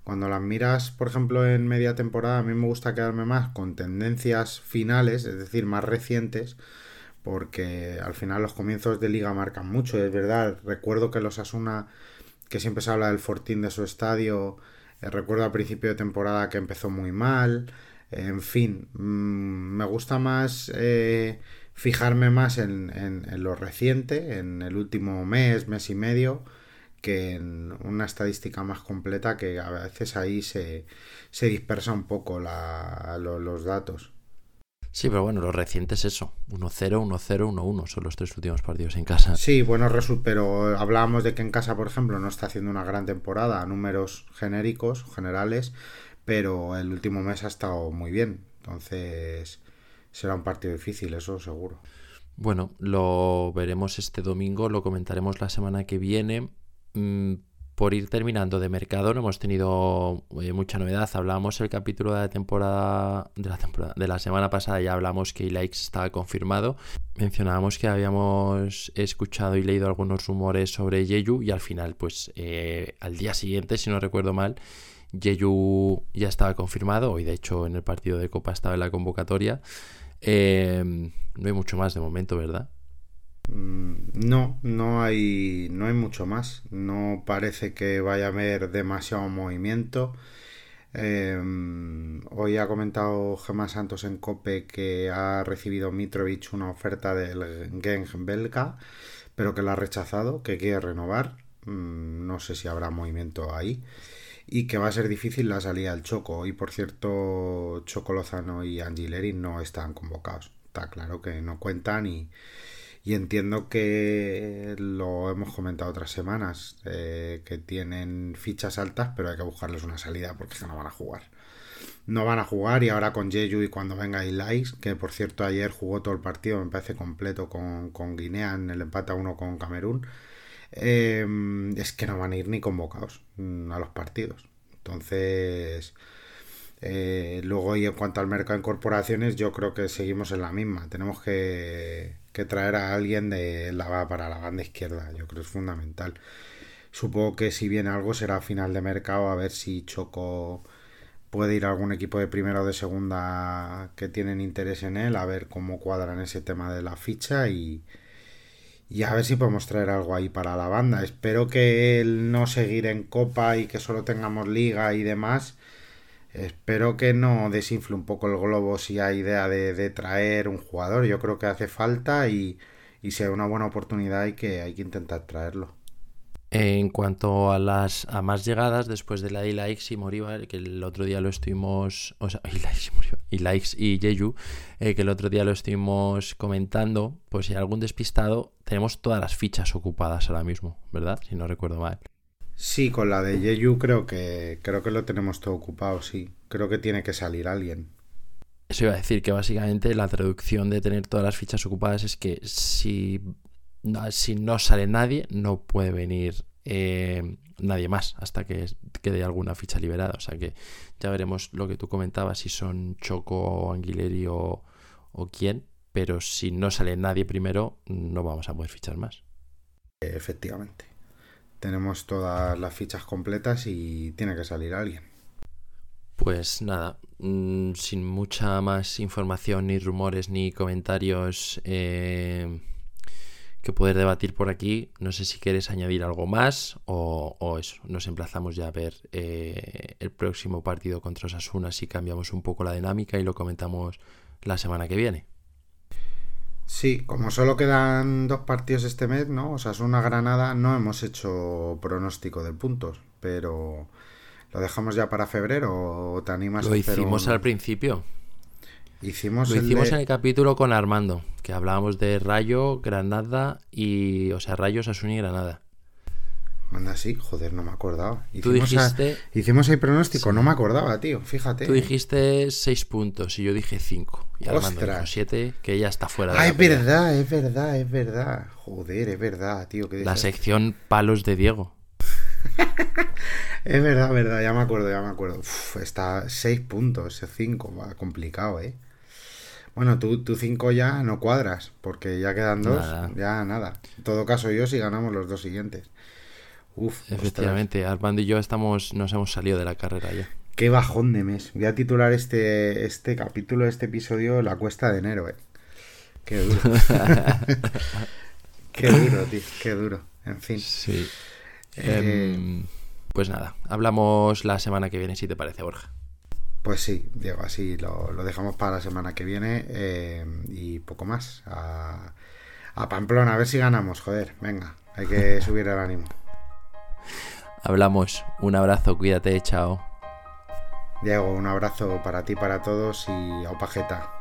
cuando las miras, por ejemplo, en media temporada, a mí me gusta quedarme más con tendencias finales, es decir, más recientes, porque al final los comienzos de liga marcan mucho, es verdad. Recuerdo que los Asuna que siempre se habla del Fortín de su estadio. Eh, recuerdo al principio de temporada que empezó muy mal. en fin, mm, me gusta más eh, fijarme más en, en, lo reciente, en el último mes, mes y medio, que en una estadística más completa que a veces ahí se, se dispersa un poco la, los datos. Sí, pero bueno, lo reciente es eso. 1-0, 1-0, 1-1 son los tres últimos partidos en casa. Sí, bueno, pero hablábamos de que en casa, por ejemplo, no está haciendo una gran temporada, números genéricos, generales, pero el último mes ha estado muy bien. Entonces, será un partido difícil, eso seguro. Bueno, lo veremos este domingo, lo comentaremos la semana que viene. Mm, por ir terminando de mercado, no hemos tenido eh, mucha novedad. Hablábamos el capítulo de la temporada de la temporada de la semana pasada, ya hablamos que Likes estaba confirmado. Mencionábamos que habíamos escuchado y leído algunos rumores sobre Yeyu y al final, pues eh, al día siguiente, si no recuerdo mal, Yeyu ya estaba confirmado. Hoy, de hecho, en el partido de Copa estaba en la convocatoria. Eh, no hay mucho más de momento, ¿verdad? Mm, no, no hay, no hay mucho más. No parece que vaya a haber demasiado movimiento. Em, hoy ha comentado Gemma Santos en Cope que ha recibido Mitrovic una oferta del Genk belga, pero que la ha rechazado, que quiere renovar. Mm, no sé si habrá movimiento ahí. Y que va a ser difícil la salida del Choco. Y por cierto, Choco Lozano y Angileri no están convocados. Está claro que no cuentan y y entiendo que lo hemos comentado otras semanas, eh, que tienen fichas altas, pero hay que buscarles una salida porque no van a jugar. No van a jugar y ahora con Jeju y cuando venga Ilais, que por cierto ayer jugó todo el partido, me parece completo con, Guinea en el empate a uno con Camerún, em, es que no van a ir ni convocados mm, a los partidos. Entonces, eh, luego y en cuanto al mercado de incorporaciones, yo creo que seguimos en la misma. Tenemos que que traer a alguien de la, para la banda izquierda. Yo creo que es fundamental. Supongo que si viene algo será final de mercado a ver si Choco puede ir a algún equipo de primera o de segunda que tienen interés en él, a ver cómo cuadran ese tema de la ficha y, y a ver si podemos traer algo ahí para la banda. Espero que él no seguir en copa y que solo tengamos liga y demás Espero que no desinfle un poco el globo si hay idea de, traer un jugador. Yo creo que hace falta y, y sea una buena oportunidad y que hay que intentar traerlo. En cuanto a las a más llegadas, después de la de Likes y Moriba, que el otro día lo estuvimos. O sea, <laughs> y Likes y, Jeju, eh, que el otro día lo estuvimos comentando, pues si hay algún despistado, tenemos todas las fichas ocupadas ahora mismo, ¿verdad? Si no recuerdo mal. Sí, con la de Yeyu creo que creo que lo tenemos todo ocupado, sí. Creo que tiene que salir alguien. Eso iba a decir que básicamente la traducción de tener todas las fichas ocupadas es que si, si no sale nadie, no puede venir eh, nadie más hasta que quede alguna ficha liberada. O sea que ya veremos lo que tú comentabas, si son Choco, Anguileri o, o quién. Pero si no sale nadie primero, no vamos a poder fichar más. Efectivamente tenemos todas las fichas completas y tiene que salir alguien. Pues nada, mm, sin mucha más información, ni rumores, ni comentarios eh, que poder debatir por aquí, no sé si quieres añadir algo más o, eso, nos emplazamos ya a ver eh, el próximo partido contra Osasuna si cambiamos un poco la dinámica y lo comentamos la semana que viene. Sí, como solo quedan dos partidos este mes, ¿no? O sea, es una Granada, no hemos hecho pronóstico de puntos, pero ¿lo dejamos ya para febrero o te animas Lo hicimos al principio. Hicimos Lo hicimos en el capítulo con Armando, que hablábamos de Rayo, Granada y, o sea, Rayo, Sasuni y Granada. Anda, sí, joder, no me acordaba. Hicimos, Tú dijiste... hicimos el pronóstico, no me acordaba, tío, fíjate. Tú dijiste 6 puntos y yo dije 5. Y Armando dijo 7, que ya está fuera de ah, es verdad, es verdad, es verdad. Joder, es verdad, tío. la sección palos de Diego. <laughs> es verdad, verdad, ya me acuerdo, ya me acuerdo. Uf, está 6 puntos, 5, va complicado, ¿eh? Bueno, tú 5 ya no cuadras, porque ya quedan dos, ya nada. En todo caso, yo si ganamos los dos siguientes. Efectivamente, Armando y yo estamos, nos hemos salido de la carrera ya. Qué bajón de mes. Voy a titular este, este capítulo, este episodio, La cuesta de enero, eh. Qué duro. <laughs> qué duro, tío, qué duro. En fin. Sí. Eh, Em, pues nada, hablamos la semana que viene, si te parece, Borja. Pues sí, Diego, así lo, dejamos para la semana que viene eh, y poco más. A, Pamplona, a ver si ganamos, joder, venga, hay que <laughs> subir el ánimo. Hablamos, un abrazo, cuídate, chao. Diego, un abrazo para ti, para todos y Opajeta.